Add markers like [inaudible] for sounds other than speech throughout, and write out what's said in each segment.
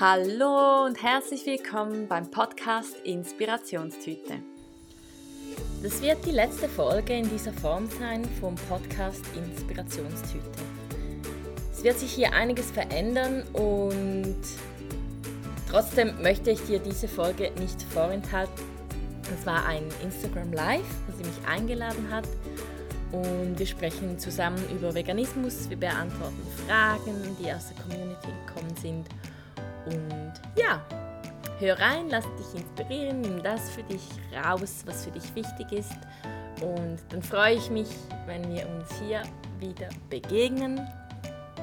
Hallo und herzlich willkommen beim Podcast Inspirationstüte. Das wird die letzte Folge in dieser Form sein vom Podcast Inspirationstüte. Es wird sich hier einiges verändern und trotzdem möchte ich dir diese Folge nicht vorenthalten. Es war ein Instagram Live, wo sie mich eingeladen hat und wir sprechen zusammen über Veganismus, wir beantworten Fragen, die aus der Community gekommen sind und ja, hör rein, lass dich inspirieren, nimm das für dich raus, was für dich wichtig ist. Und dann freue ich mich, wenn wir uns hier wieder begegnen,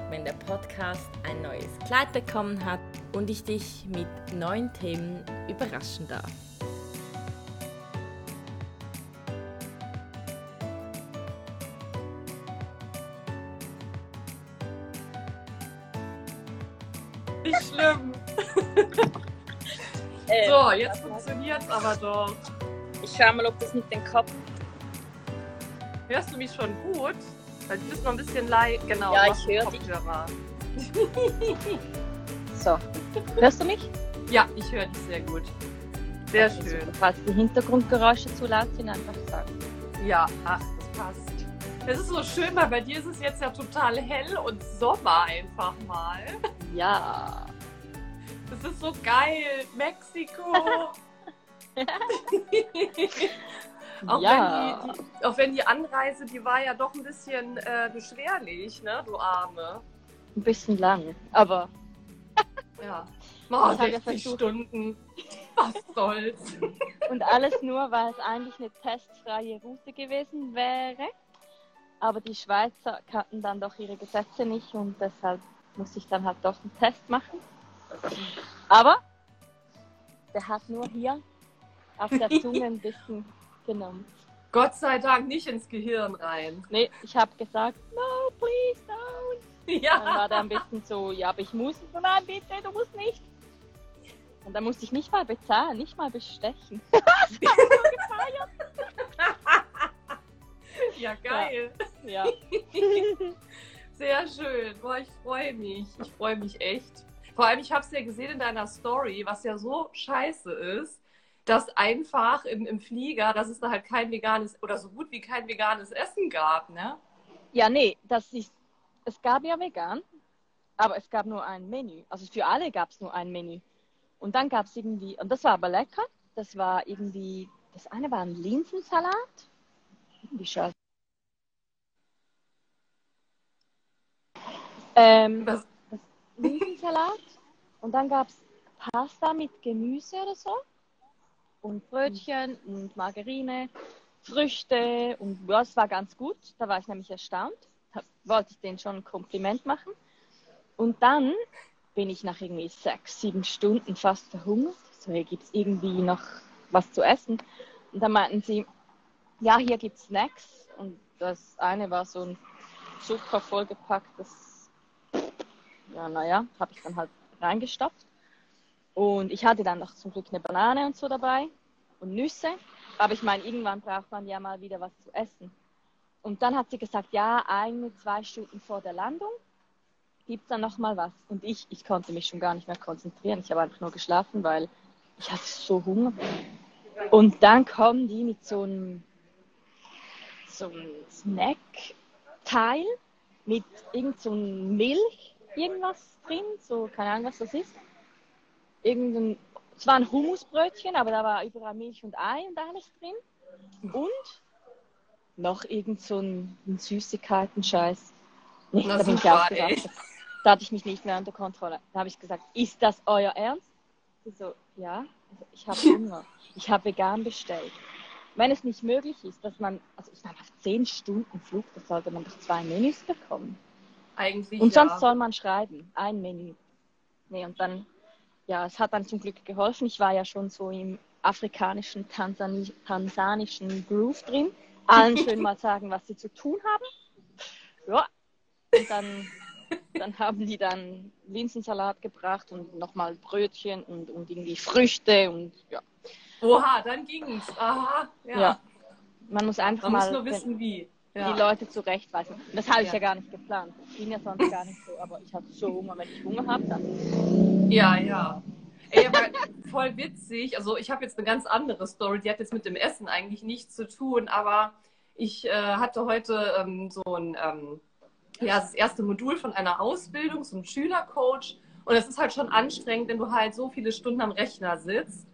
wenn der Podcast ein neues Kleid bekommen hat und ich dich mit neuen Themen überraschen darf. Jetzt funktioniert's aber doch. Ich schau mal, ob das mit den Kopf. Hörst du mich schon gut? Weil du bist noch ein bisschen leid. Genau. Ja, ich höre dich. [laughs] So, hörst du mich? Ja, ich höre dich sehr gut. Sehr Okay, schön. super. Falls die Hintergrundgeräusche zu laut sind, einfach sagen. Ja, ach, das passt. Es ist so schön, weil bei dir ist es jetzt ja total hell und Sommer einfach mal. Ja. Das ist so geil. Mexiko. [laughs] [laughs] auch, ja. wenn die, die, auch wenn die Anreise, die war ja doch ein bisschen äh, beschwerlich, ne, du Arme. Ein bisschen lang. Aber [laughs] Ja. Oh, Ich hab ja 60 versucht- Stunden. Was soll's? und alles nur, weil es eigentlich eine testfreie Route gewesen wäre. Aber die Schweizer kannten dann doch ihre Gesetze nicht und deshalb musste ich dann halt doch einen Test machen. Aber [laughs] der hat nur hier auf der Zunge ein bisschen genommen. Gott sei Dank nicht ins Gehirn rein. Nee, ich habe gesagt, no, please don't. Dann Ja. war der ein bisschen so, ja, aber ich muss. Nein, bitte, du musst nicht. Und dann musste ich nicht mal bezahlen, nicht mal bestechen. [laughs] [laughs] Ja, geil. Ja. Sehr schön. Boah, ich freue mich. Ich freue mich echt. Vor allem, ich habe es ja gesehen in deiner Story, was ja so scheiße ist, dass einfach im, im Flieger, dass es da halt kein veganes oder so gut wie kein veganes Essen gab, ne? ja, nee, das ist, es gab ja vegan, aber es gab nur ein Menü. Also für alle gab es nur ein Menü. Und dann gab es irgendwie, und das war aber lecker, das war irgendwie, das eine war ein Linsensalat. Wie scheiße. Ähm, Linsensalat und dann gab es Pasta mit Gemüse oder so und Brötchen und Margarine, Früchte und ja, es war ganz gut. Da war ich nämlich erstaunt. Da wollte ich denen schon ein Kompliment machen. Und dann bin ich nach irgendwie sechs, sieben Stunden fast verhungert. So, hier gibt es irgendwie noch was zu essen. Und dann meinten sie, ja, hier gibt es Snacks. Und das eine war so ein Zucker vollgepacktes ja, naja, habe ich dann halt reingestopft. Und ich hatte dann noch zum Glück eine Banane und so dabei und Nüsse. Aber ich meine, irgendwann braucht man ja mal wieder was zu essen. Und dann hat sie gesagt, ja, eine, zwei Stunden vor der Landung gibt es dann noch mal was. Und ich, ich konnte mich schon gar nicht mehr konzentrieren. Ich habe einfach nur geschlafen, weil ich hatte so Hunger. Und dann kommen die mit so einem, so einem Snack-Teil mit irgend so Milch, irgendwas drin, so keine Ahnung, was das ist. Irgendein, es war ein Hummusbrötchen, aber da war überall Milch und Ei und alles drin. Und noch irgend so ein, ein Süßigkeiten-Scheiß. Na da bin ich ey. Da hatte ich mich nicht mehr unter Kontrolle. Da habe ich gesagt, ist das euer Ernst? Sie so, ja, also ich habe Hunger. [laughs] Ich habe vegan bestellt. Wenn es nicht möglich ist, dass man, also ich meine, auf zehn Stunden Flug, da sollte man doch zwei Menüs bekommen. Eigentlich Und ja. sonst soll man schreiben, ein Menü. Nee, und dann, ja, es hat dann zum Glück geholfen. Ich war ja schon so im afrikanischen, Tansani tansanischen Groove drin. Allen schön [laughs] mal sagen, was sie zu tun haben. Ja, und dann, dann haben die dann Linsensalat gebracht und nochmal Brötchen und, und irgendwie Früchte und ja. Oha, dann ging's. Aha, ja. Ja. Man muss einfach Man muss mal. nur wissen, wie. Ja. die Leute zurechtweisen. Und das habe ich Ja. ja. gar nicht geplant. Ich bin ja sonst gar nicht so, aber ich habe so Hunger. Wenn ich Hunger habe, dann. Ja, ja. Ey, aber voll witzig. Also ich habe jetzt eine ganz andere Story, die hat jetzt mit dem Essen eigentlich nichts zu tun, aber ich äh, hatte heute ähm, so ein, ähm, ja, das erste Modul von einer Ausbildung zum Schülercoach und es ist halt schon anstrengend, wenn du halt so viele Stunden am Rechner sitzt.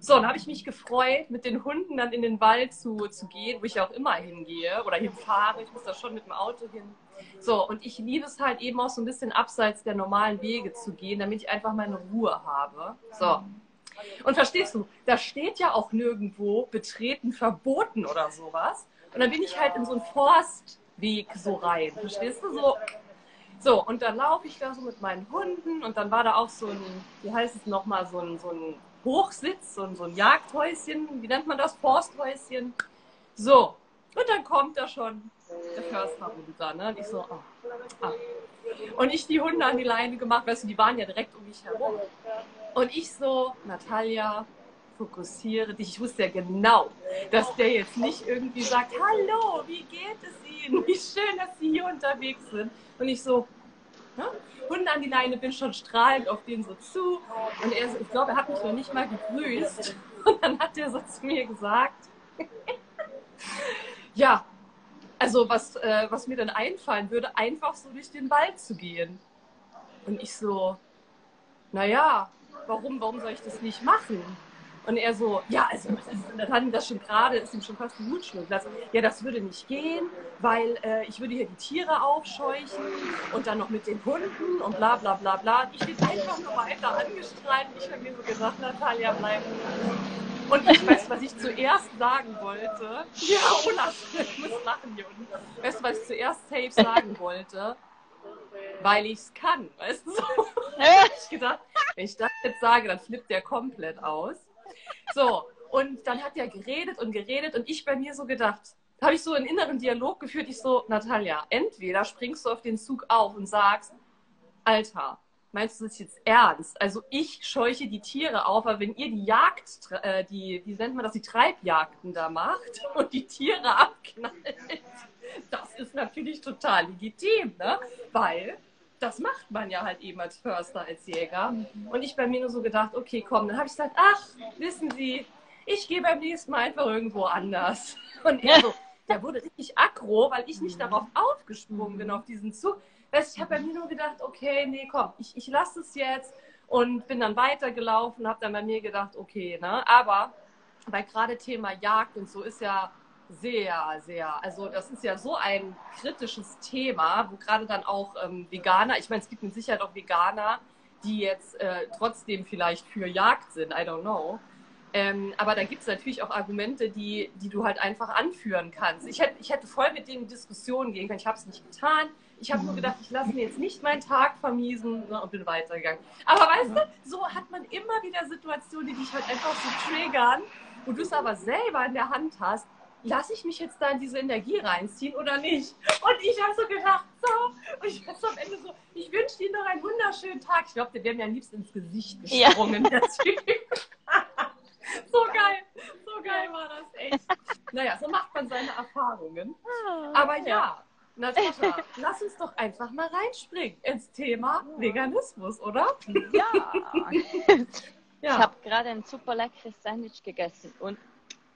So, und habe ich mich gefreut, mit den Hunden dann in den Wald zu, zu gehen, wo ich auch immer hingehe oder hinfahre. Ich muss da schon mit dem Auto hin. So, und ich liebe es halt eben auch so ein bisschen abseits der normalen Wege zu gehen, damit ich einfach meine Ruhe habe. So. Und verstehst du, da steht ja auch nirgendwo betreten verboten oder sowas. Und dann bin ich halt in so einen Forstweg so rein. Verstehst du? So, so und dann laufe ich da so mit meinen Hunden und dann war da auch so ein, wie heißt es nochmal, so ein, so ein Hochsitz, so so ein Jagdhäuschen, wie nennt man das? Forsthäuschen. So, und dann kommt da schon der Förster runter, ne? Und ich so, ah, ah. Und ich die Hunde an die Leine gemacht, weißt du, die waren ja direkt um mich herum. Und ich so, Natalia, fokussiere dich. Ich wusste ja genau, dass der jetzt nicht irgendwie sagt, hallo, wie geht es Ihnen? Wie schön, dass Sie hier unterwegs sind. Und ich so, ne? Hunde an die Leine, bin schon strahlend auf den so zu. Und er ich glaube, er hat mich noch nicht mal gegrüßt. [laughs] Und dann hat er so zu mir gesagt, [laughs] ja, also was, äh, was mir dann einfallen würde, einfach so durch den Wald zu gehen. Und ich so, naja, warum, warum soll ich das nicht machen? Und er so, ja, also dann hat ihm das schon gerade, ist ihm schon fast ein Blutschluck. Ja, das würde nicht gehen, weil äh, ich würde hier die Tiere aufscheuchen und dann noch mit den Hunden und bla bla bla bla. Und ich bin einfach nur weiter angestrahlt. Ich habe mir so gesagt, Natalia, bleib. Und ich weiß, was ich zuerst sagen wollte. Ja, Olaf, ich muss lachen, Jungen. Weißt du, was ich zuerst safe sagen wollte? Weil ich es kann, weißt du? So. [laughs] ich gedacht, wenn ich das jetzt sage, dann flippt der komplett aus. So, und dann hat er geredet und geredet und ich bei mir so gedacht, habe ich so einen inneren Dialog geführt, ich so, Natalia, entweder springst du auf den Zug auf und sagst, Alter, meinst du das jetzt ernst? Also ich scheuche die Tiere auf, aber wenn ihr die Jagd, äh, die, wie nennt man das, die Treibjagden da macht [laughs] und die Tiere abknallt, das ist natürlich total legitim, ne? Weil das macht man ja halt eben als Förster, als Jäger. Und ich bei mir nur so gedacht, okay, komm, dann habe ich gesagt, ach, wissen Sie, ich gehe beim nächsten Mal einfach irgendwo anders. [laughs] Und er so, der wurde richtig aggro, weil ich nicht darauf aufgesprungen bin, auf diesen Zug. Weißt, ich habe bei mir nur gedacht, okay, nee, komm, ich, ich lasse es jetzt und bin dann weitergelaufen, habe dann bei mir gedacht, okay, ne, aber weil gerade Thema Jagd und so ist ja sehr, sehr. Also das ist ja so ein kritisches Thema, wo gerade dann auch ähm, Veganer, ich meine, es gibt mit Sicherheit auch Veganer, die jetzt äh, trotzdem vielleicht für Jagd sind, I don't know. Ähm, aber da gibt es natürlich auch Argumente, die, die du halt einfach anführen kannst. Ich hätte, ich hätte voll mit denen in Diskussionen gehen können. Ich habe es nicht getan. Ich habe nur gedacht, ich lasse mir jetzt nicht meinen Tag vermiesen ne, und bin weitergegangen. Aber weißt du, so hat man immer wieder Situationen, die dich halt einfach so triggern, wo du es aber selber in der Hand hast, lasse ich mich jetzt da in diese Energie reinziehen oder nicht? Und ich habe so gedacht, so, und ich bin so am Ende so, ich wünsche dir noch einen wunderschönen Tag. Ich glaube, der wäre mir am liebsten ins Gesicht gesprungen, ja. [laughs] so geil, so geil war das echt. Naja, so macht man seine Erfahrungen. Aber ja, Natascha, lass uns doch einfach mal reinspringen ins Thema Veganismus, oder? Ja. [laughs] Ja. Ich habe gerade ein super leckeres Sandwich gegessen und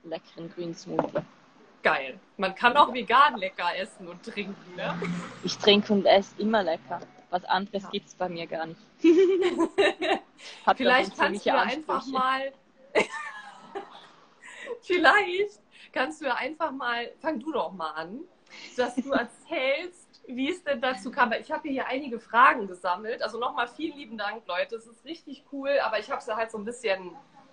leckeren grünen Smoothie. Geil. Man kann auch vegan lecker essen und trinken, ne? Ich trinke und esse immer lecker. Was anderes Ja. gibt es bei mir gar nicht. [laughs] [laughs] Vielleicht kannst du ja einfach mal. Vielleicht kannst du ja einfach mal. Fang du doch mal an, dass du [laughs] erzählst, wie es denn dazu kam. Ich habe hier einige Fragen gesammelt. Also nochmal vielen lieben Dank, Leute. Es ist richtig cool, aber ich habe sie halt so ein bisschen,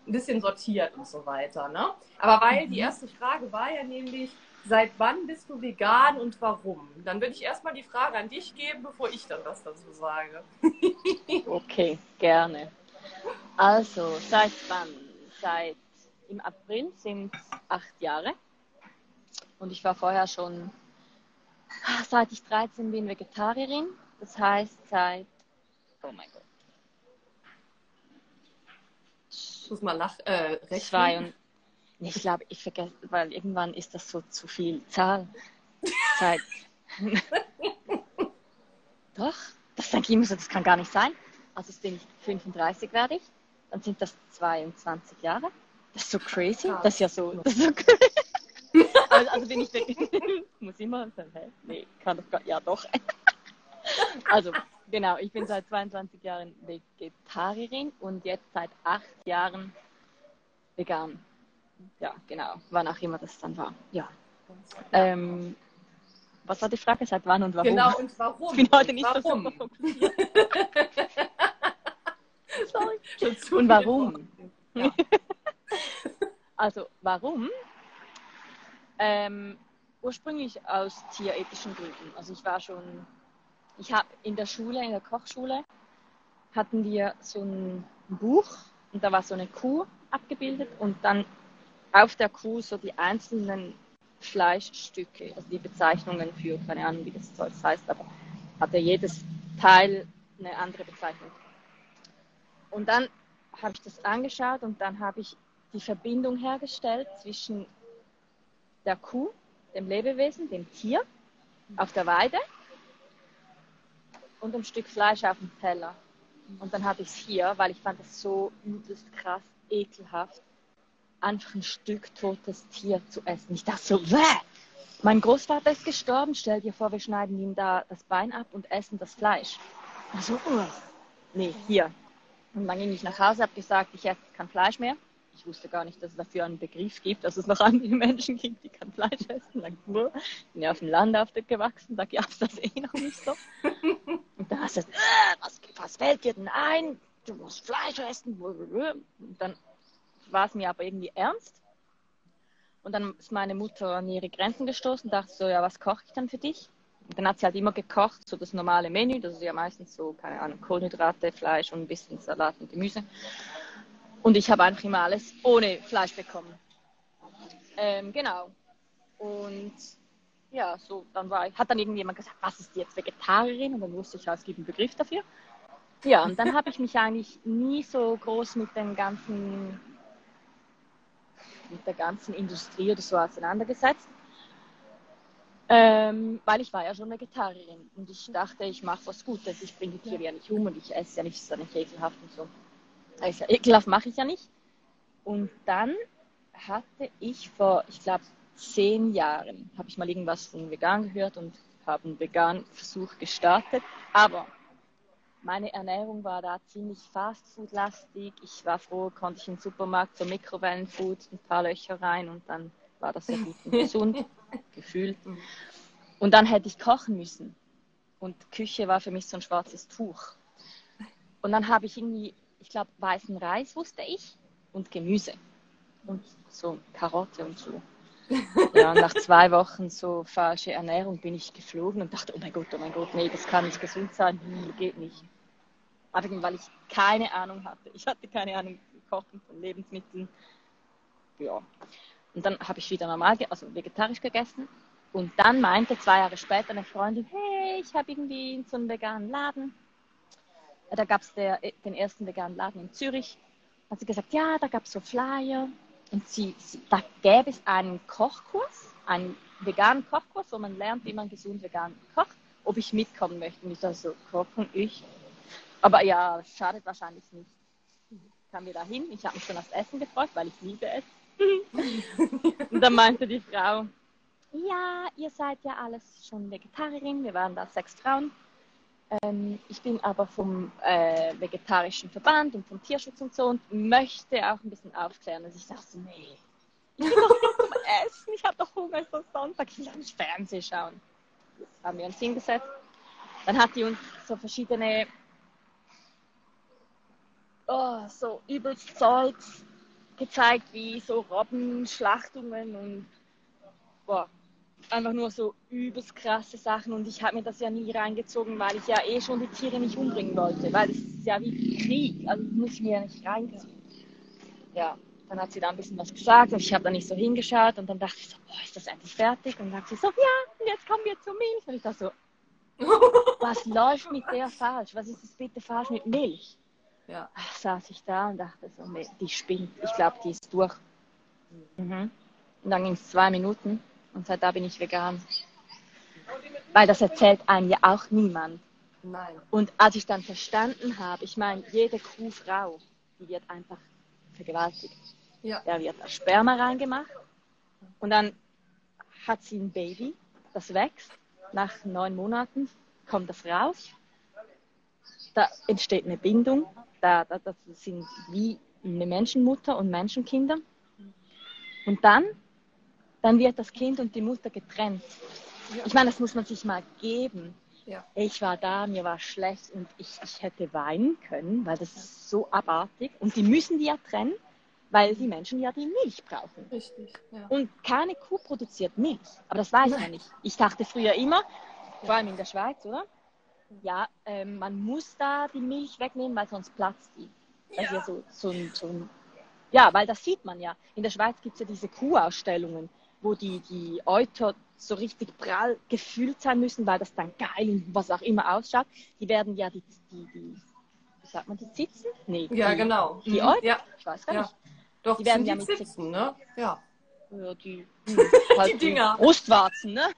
ein bisschen sortiert und so weiter. Ne? Aber weil Mhm. die erste Frage war ja nämlich. Seit wann bist du vegan und warum? Dann würde ich erstmal die Frage an dich geben, bevor ich dann was dazu sage. [laughs] Okay, gerne. Also, seit wann? Seit im April sind es acht Jahre. Und ich war vorher schon, seit ich 13 bin, Vegetarierin. Das heißt, seit, oh mein Gott, Ich muss mal nach, äh, rechnen. zwei und, ich glaube, ich vergesse, weil irgendwann ist das so zu viel Zahl. seit. [laughs] Doch, das denke ich immer so, das kann gar nicht sein. Also jetzt bin ich 35 werde ich, dann sind das 22 Jahre. Das ist so crazy. Das ist ja so. Das ist so [laughs] also, also bin ich wirklich. [laughs] muss immer sagen, hä? Nee, kann doch gar. Ja, doch. also, genau, ich bin seit 22 Jahren Vegetarierin und jetzt seit acht Jahren vegan. Ja, genau. Wann auch immer das dann war. Ja. Ähm, was war die Frage? Seit wann und warum? Genau, und warum? Ich bin heute nicht warum? so [laughs] Sorry. Und warum? Ja. [laughs] Also, warum? Ähm, ursprünglich aus tierethischen Gründen. Also ich war schon, ich habe in der Schule, in der Kochschule, hatten wir so ein Buch und da war so eine Kuh abgebildet und dann auf der Kuh so die einzelnen Fleischstücke, also die Bezeichnungen für, keine Ahnung, wie das Zeug heißt, aber hatte jedes Teil eine andere Bezeichnung. Und dann habe ich das angeschaut und dann habe ich die Verbindung hergestellt zwischen der Kuh, dem Lebewesen, dem Tier auf der Weide und ein Stück Fleisch auf dem Teller. Und dann hatte ich es hier, weil ich fand es so übelst krass, ekelhaft, einfach ein Stück totes Tier zu essen. Ich dachte so, Wäh! mein Großvater ist gestorben, stell dir vor, wir schneiden ihm da das Bein ab und essen das Fleisch. Also, uh, nee, hier. Und dann ging ich nach Hause, habe gesagt, ich esse kein Fleisch mehr. Ich wusste gar nicht, dass es dafür einen Begriff gibt, dass es noch andere [laughs] Menschen gibt, die kein Fleisch essen. Dann, ich bin ja auf dem Land aufgewachsen, da gab es das eh noch nicht so. Und [laughs] da hast du, äh, was, was fällt dir denn ein? Du musst Fleisch essen. Und dann war es mir aber irgendwie ernst. Und dann ist meine Mutter an ihre Grenzen gestoßen und dachte so, ja, was koche ich dann für dich? Und dann hat sie halt immer gekocht, so das normale Menü, das ist ja meistens so, keine Ahnung, Kohlenhydrate, Fleisch und ein bisschen Salat und Gemüse. Und ich habe einfach immer alles ohne Fleisch bekommen. Ähm, genau. Und ja, so, dann war ich, hat dann irgendjemand gesagt, was ist jetzt Vegetarierin? Und dann wusste ich, ja, es gibt einen Begriff dafür. Ja, und dann habe ich mich eigentlich nie so groß mit den ganzen mit der ganzen Industrie oder so auseinandergesetzt. Ähm, weil ich war ja schon Vegetarierin und ich dachte, ich mache was Gutes, ich bringe die Tiere ja nicht um und ich esse ja nicht so nicht ekelhaft und so. Also ekelhaft mache ich ja nicht. Und dann hatte ich vor, ich glaube, zehn Jahren, habe ich mal irgendwas von vegan gehört und habe einen veganen Versuch gestartet. Aber meine Ernährung war da ziemlich Fastfood-lastig. Ich war froh, konnte ich den Supermarkt so Mikrowellenfood ein paar Löcher rein und dann war das sehr gut und gesund, [laughs] gefühlt. Und dann hätte ich kochen müssen. Und Küche war für mich so ein schwarzes Tuch. Und dann habe ich irgendwie, ich glaube, weißen Reis wusste ich und Gemüse. Und so Karotte und so. [laughs] Ja, nach zwei Wochen so falsche Ernährung bin ich geflogen und dachte, oh mein Gott, oh mein Gott, nee, das kann nicht gesund sein, hm, geht nicht. Einfach weil ich keine Ahnung hatte. Ich hatte keine Ahnung Kochen, von Lebensmitteln. Ja. Und dann habe ich wieder normal, also vegetarisch gegessen. Und dann meinte zwei Jahre später eine Freundin, hey, ich habe irgendwie so einen veganen Laden. Da gab es den ersten veganen Laden in Zürich. Hat sie gesagt, ja, da gab es so Flyer. Und sie, sie, da gäbe es einen Kochkurs, einen veganen Kochkurs, wo man lernt, wie man gesund vegan kocht, ob ich mitkommen möchte. Und ich dachte so, kochen ich. Aber ja, schadet wahrscheinlich nicht. Kamen wir da hin. Ich habe mich schon aufs Essen gefreut, weil ich liebe es. [laughs] Und dann meinte die Frau, ja, ihr seid ja alles schon Vegetarierin. Wir waren da sechs Frauen. Ähm, ich bin aber vom äh, vegetarischen Verband und vom Tierschutz und so und möchte auch ein bisschen aufklären. Und ich dachte so, nee, ich will doch nicht zum Essen, ich habe doch Hunger, es ist Sonntag, ich will auch nicht Fernsehen schauen. Haben wir uns hingesetzt. Dann hat die uns so verschiedene, oh, so übelst Zeugs gezeigt, wie so Robbenschlachtungen und boah, einfach nur so übelst krasse Sachen und ich habe mir das ja nie reingezogen, weil ich ja eh schon die Tiere nicht umbringen wollte, weil es ist ja wie Krieg, also muss ich mir ja nicht reinziehen. Ja, dann hat sie da ein bisschen was gesagt und ich habe da nicht so hingeschaut und dann dachte ich so, boah, ist das endlich fertig? Und dann hat sie so, ja, jetzt kommen wir zur Milch. Und ich dachte so, [laughs] was läuft mit der falsch? Was ist das bitte falsch mit Milch? Ja. Ach, saß ich da und dachte so, nee, die spinnt. Ich glaube, die ist durch. Mhm. Und dann ging es zwei Minuten und seit da bin ich vegan. Weil das erzählt einem ja auch niemand. Nein. Und als ich dann verstanden habe, ich meine, jede Kuhfrau, die wird einfach vergewaltigt. Ja. Da wird das Sperma reingemacht und dann hat sie ein Baby, das wächst. Nach neun Monaten kommt das raus. Da entsteht eine Bindung. Da, da, das sind wie eine Menschenmutter und Menschenkinder. Und dann, dann wird das Kind und die Mutter getrennt. Ja. Ich meine, das muss man sich mal geben. Ja. Ich war da, mir war schlecht und ich, ich hätte weinen können, weil das ist so abartig. Und die müssen die ja trennen, weil die Menschen ja die Milch brauchen. Richtig. Ja. Und keine Kuh produziert Milch. Aber das weiß man nicht. Ich dachte früher immer, vor allem in der Schweiz, oder? Ja, ähm, man muss da die Milch wegnehmen, weil sonst platzt die. Ist ja so, so, ein, so ein, ja, weil das sieht man ja. In der Schweiz gibt es ja diese Kuhausstellungen, wo die, die Euter so richtig prall gefüllt sein müssen, weil das dann geil und was auch immer ausschaut. Die werden ja die, die, die wie sagt man, die Zitzen? Nee, Ja, die, genau. Die Mhm. Euter? Ja, Ich weiß gar Ja. nicht. doch, Die die werden ja die mit Zitzen, ne? Ja. Ja, [laughs] die, halt Die Dinger. Brustwarzen, ne? [laughs]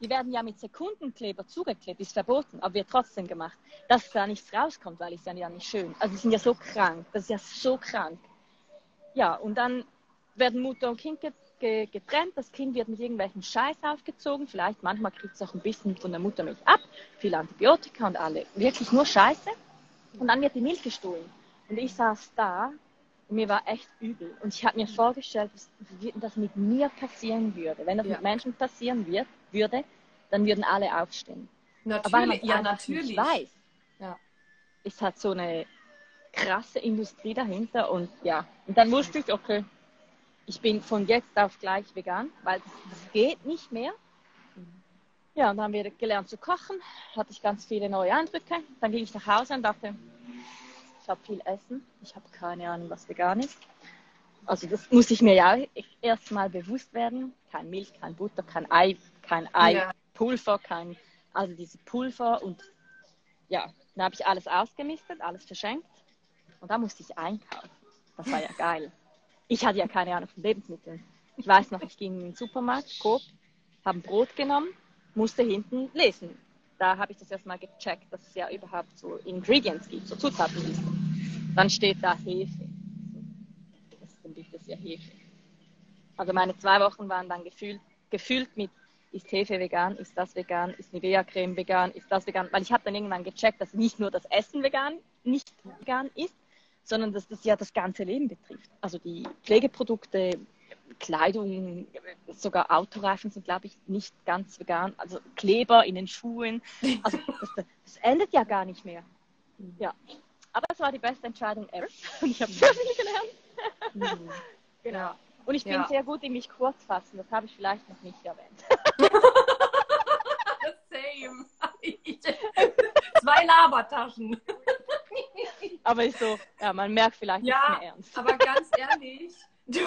Die werden ja mit Sekundenkleber zugeklebt, ist verboten, aber wird trotzdem gemacht. Dass da nichts rauskommt, weil ja ja nicht schön. Also die sind ja so krank, das ist ja so krank. Ja, und dann werden Mutter und Kind ge ge getrennt, das Kind wird mit irgendwelchen Scheiß aufgezogen, vielleicht manchmal kriegt es auch ein bisschen von der Muttermilch ab, viel Antibiotika und alle, wirklich nur Scheiße. Und dann wird die Milch gestohlen. Und ich saß da und mir war echt übel. Und ich habe mir vorgestellt, was- wie das mit mir passieren würde. Wenn das Ja. mit Menschen passieren wird, würde, dann würden alle aufstehen. Aber weil man Natürlich, ja, natürlich. nicht weiß. Ja. Es hat so eine krasse Industrie dahinter und ja. Und dann wusste ich, okay, ich bin von jetzt auf gleich vegan, weil das, das geht nicht mehr. Ja, und dann haben wir gelernt zu kochen, hatte ich ganz viele neue Eindrücke. Dann ging ich nach Hause und dachte, ich habe viel Essen, ich habe keine Ahnung, was vegan ist. Also das muss ich mir ja erst mal bewusst werden. Kein Milch, kein Butter, kein Ei, kein Ei, Ja. Pulver, kein, also diese Pulver und ja, dann habe ich alles ausgemistet, alles verschenkt und da musste ich einkaufen. Das war ja geil. Ich hatte ja keine Ahnung von Lebensmitteln. Ich weiß noch, ich ging in den Supermarkt, Coop, habe ein Brot genommen, musste hinten lesen. Da habe ich das erstmal gecheckt, dass es ja überhaupt so Ingredients gibt, so Zutatenliste. Dann steht da Hefe. Das ist ja Hefe. Also meine zwei Wochen waren dann gefüllt, gefüllt mit ist Hefe vegan, ist das vegan, ist Nivea-Creme vegan, ist das vegan. Weil ich habe dann irgendwann gecheckt, dass nicht nur das Essen vegan, nicht vegan ist, sondern dass das ja das ganze Leben betrifft. Also die Pflegeprodukte, Kleidung, sogar Autoreifen sind, glaube ich, nicht ganz vegan. Also Kleber in den Schuhen. Also [laughs] das, das endet ja gar nicht mehr. Ja. Aber es war die beste Entscheidung ever. [laughs] Und ich habe sehr viel gelernt. Mhm. Genau. Und ich bin Ja. sehr gut in mich kurz fassen. Das habe ich vielleicht noch nicht erwähnt. [laughs] Same. Zwei Labertaschen. Aber ich so, ja, man merkt vielleicht Ja, nicht mehr ernst. aber ganz [laughs] ehrlich, du,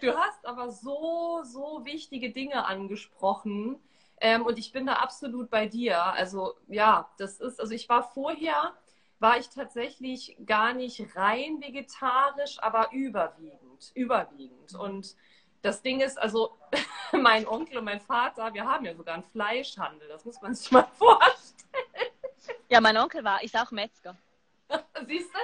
du hast aber so, so wichtige Dinge angesprochen. Ähm, und ich bin da absolut bei dir. Also ja, das ist, also ich war vorher, war ich tatsächlich gar nicht rein vegetarisch, aber überwiegend, überwiegend. Und das Ding ist, also [laughs] mein Onkel und mein Vater, wir haben ja sogar einen Fleischhandel, das muss man sich mal [laughs] vorstellen. Ja, mein Onkel war, ist auch Metzger. [laughs] Siehst du?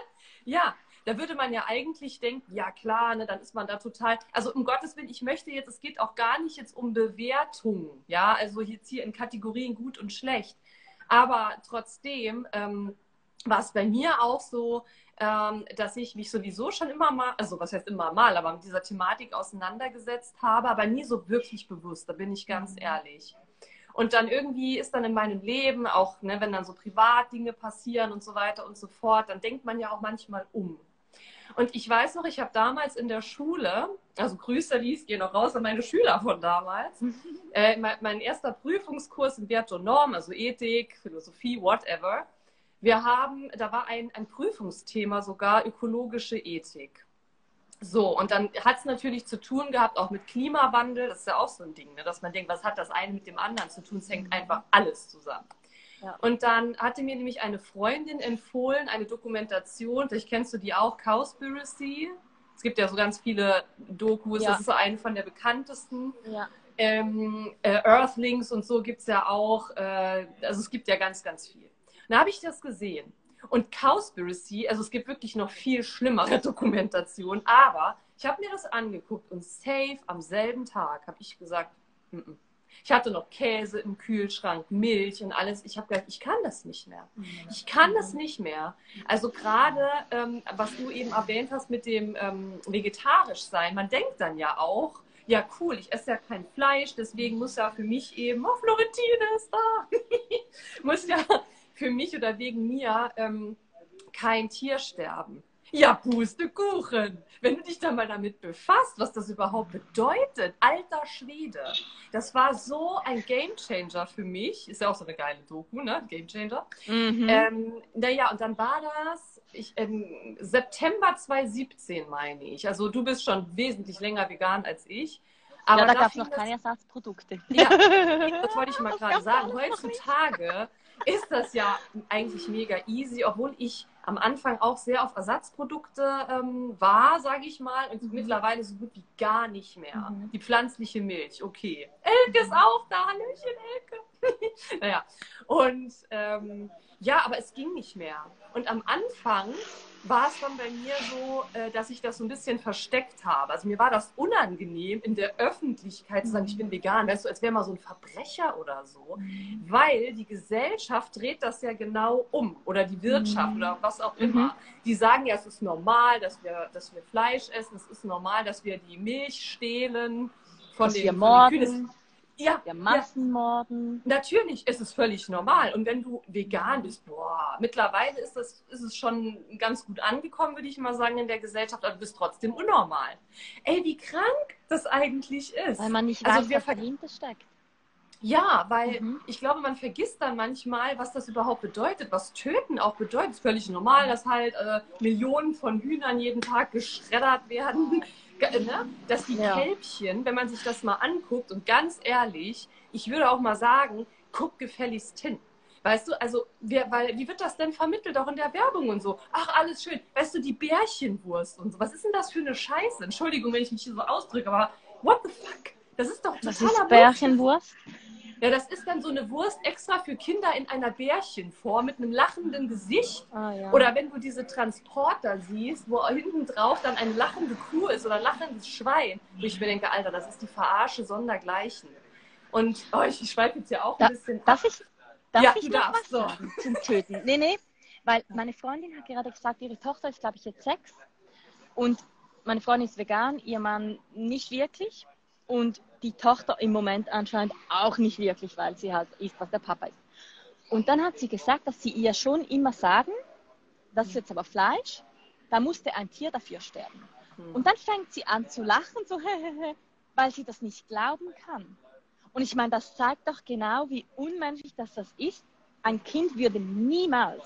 Ja, da würde man ja eigentlich denken, ja klar, ne, dann ist man da total. Also um Gottes Willen, ich möchte jetzt, es geht auch gar nicht jetzt um Bewertung, ja, also jetzt hier in Kategorien gut und schlecht. Aber trotzdem ähm, war es bei mir auch so, ähm, dass ich mich sowieso schon immer mal, also was heißt immer mal, aber mit dieser Thematik auseinandergesetzt habe, aber nie so wirklich bewusst, da bin ich ganz ehrlich. Und dann irgendwie ist dann in meinem Leben, auch ne, wenn dann so Privatdinge passieren und so weiter und so fort, dann denkt man ja auch manchmal um. Und ich weiß noch, ich habe damals in der Schule, also Grüße, Lies, gehen noch raus an meine Schüler von damals, [laughs] äh, mein, mein erster Prüfungskurs in Wert und Norm, also Ethik, Philosophie, whatever. Wir haben, da war ein, ein Prüfungsthema sogar ökologische Ethik. So, und dann hat es natürlich zu tun gehabt, auch mit Klimawandel, das ist ja auch so ein Ding, ne? dass man denkt, was hat das eine mit dem anderen zu tun? Es hängt einfach alles zusammen. Ja. Und dann hatte mir nämlich eine Freundin empfohlen, eine Dokumentation, vielleicht kennst du die auch, Cowspiracy. Es gibt ja so ganz viele Dokus, Ja. das ist so eine von der bekanntesten. Ja. ähm, äh, Earthlings und so gibt es ja auch. Äh, also es gibt ja ganz, ganz viel. Da habe ich das gesehen. Und Cowspiracy, also es gibt wirklich noch viel schlimmere [laughs] Dokumentationen, aber ich habe mir das angeguckt und safe am selben Tag habe ich gesagt, mm -mm. Ich hatte noch Käse im Kühlschrank, Milch und alles. Ich habe gedacht, ich kann das nicht mehr. Ich kann das nicht mehr. Also gerade, ähm, was du eben erwähnt hast mit dem ähm, vegetarisch sein, man denkt dann ja auch, ja cool, ich esse ja kein Fleisch, deswegen muss ja für mich eben, oh, Florentine ist da, [laughs] muss ja für mich oder wegen mir ähm, kein Tier sterben. Ja, Pustekuchen. Wenn du dich da mal damit befasst, was das überhaupt bedeutet, alter Schwede. Das war so ein Gamechanger für mich. Ist ja auch so eine geile Doku, ne? Gamechanger. Mhm. Ähm, naja, und dann war das ich, ähm, September 2017, meine ich. Also du bist schon wesentlich länger vegan als ich. Aber ja, da, da gab es noch keine Ersatzprodukte. Ja, [laughs] das wollte ich mal gerade sagen. Heutzutage ist das ja eigentlich mega easy, obwohl ich am Anfang auch sehr auf Ersatzprodukte ähm, war, sage ich mal, und mhm. mittlerweile so gut wie gar nicht mehr. Mhm. Die pflanzliche Milch, okay. Elke ist auch da, Hallöchen, Elke. [laughs] naja, und ähm, ja, aber es ging nicht mehr. Und am Anfang war es dann bei mir so, äh, dass ich das so ein bisschen versteckt habe. Also mir war das unangenehm, in der Öffentlichkeit zu sagen, ich bin vegan, weißt du, als wäre mal so ein Verbrecher oder so. Weil die Gesellschaft dreht das ja genau um. Oder die Wirtschaft oder was auch immer. Mhm. Die sagen ja, es ist normal, dass wir, dass wir Fleisch essen, es ist normal, dass wir die Milch stehlen von dass den, wir morden. Von den ja, der Massenmorden. Ja. Natürlich ist es völlig normal. Und wenn du vegan bist, boah, mittlerweile ist, das, ist es schon ganz gut angekommen, würde ich mal sagen, in der Gesellschaft, aber du bist trotzdem unnormal. Ey, wie krank das eigentlich ist. Weil man nicht also weiß, was dahinter steckt. Ja, weil mhm. ich glaube, man vergisst dann manchmal, was das überhaupt bedeutet, was Töten auch bedeutet. Es ist völlig normal, dass halt äh, Millionen von Hühnern jeden Tag geschreddert werden ne? dass die ja. Kälbchen, wenn man sich das mal anguckt und ganz ehrlich, ich würde auch mal sagen, guck gefälligst hin. Weißt du, also, wir, weil, wie wird das denn vermittelt, auch in der Werbung und so? Ach, alles schön. Weißt du, die Bärchenwurst und so. Was ist denn das für eine Scheiße? Entschuldigung, wenn ich mich hier so ausdrücke, aber what the fuck? Das ist doch totaler Was ist Bärchenwurst? Ja, das ist dann so eine Wurst extra für Kinder in einer Bärchenform mit einem lachenden Gesicht. Ah, ja. Oder wenn du diese Transporter siehst, wo hinten drauf dann eine lachende Kuh ist oder ein lachendes Schwein. Wo ich mir denke, Alter, das ist die Verarsche sondergleichen. Und oh, ich, schweife jetzt ja auch ein da, bisschen. Darf ich, darf ja, ich noch darfst, was so. zum Töten? Nee, nee, weil meine Freundin hat gerade gesagt, ihre Tochter ist, glaube ich, jetzt sechs. Und meine Freundin ist vegan, ihr Mann nicht wirklich. Und die Tochter im Moment anscheinend auch nicht wirklich, weil sie halt ist, was der Papa ist. Und dann hat sie gesagt, dass sie ihr schon immer sagen, das ist jetzt aber Fleisch, da musste ein Tier dafür sterben. Hm. Und dann fängt sie an zu lachen, so, [laughs] weil sie das nicht glauben kann. Und ich meine, das zeigt doch genau, wie unmenschlich das, das ist. Ein Kind würde niemals,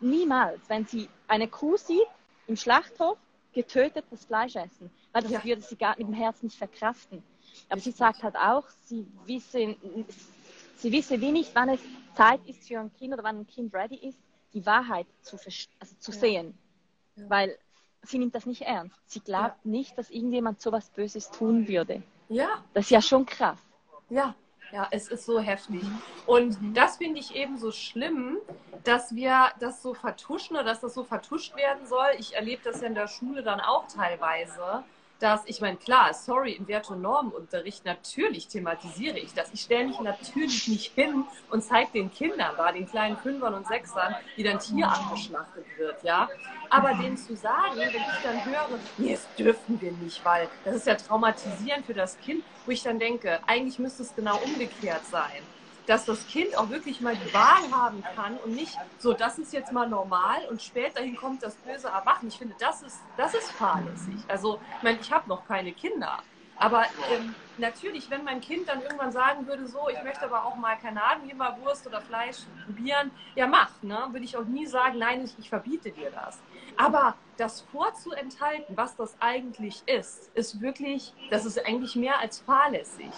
niemals, wenn sie eine Kuh sieht im Schlachthof, getötetes Fleisch essen, weil das ja. würde sie gar mit dem Herz nicht verkraften. Aber sie sagt halt auch, sie wisse, sie wisse wie nicht, wann es Zeit ist für ein Kind oder wann ein Kind ready ist, die Wahrheit zu, also zu ja. sehen. Ja. Weil sie nimmt das nicht ernst. Sie glaubt ja. nicht, dass irgendjemand so was Böses tun würde. Ja. Das ist ja schon krass. Ja, ja, es ist so heftig. Und mhm. das finde ich eben so schlimm, dass wir das so vertuschen oder dass das so vertuscht werden soll. Ich erlebe das ja in der Schule dann auch teilweise dass ich meine, klar, sorry, im Wert- und Normenunterricht natürlich thematisiere ich das. Ich stelle mich natürlich nicht hin und zeige den Kindern da, den kleinen Fünfern und Sechsern, wie dann Tier abgeschlachtet wird, ja. Aber denen zu sagen, wenn ich dann höre, nee, das dürfen wir nicht, weil das ist ja traumatisierend für das Kind, wo ich dann denke, eigentlich müsste es genau umgekehrt sein dass das Kind auch wirklich mal die Wahl haben kann und nicht so, das ist jetzt mal normal und späterhin kommt das böse Erwachen. Ich finde, das ist, das ist fahrlässig. Also, ich meine, ich habe noch keine Kinder. Aber ähm, natürlich, wenn mein Kind dann irgendwann sagen würde, so, ich möchte aber auch mal, keine Ahnung, hier mal Wurst oder Fleisch probieren, ja mach, ne? Würde ich auch nie sagen, nein, ich, ich verbiete dir das. Aber das vorzuenthalten, was das eigentlich ist, ist wirklich, das ist eigentlich mehr als fahrlässig.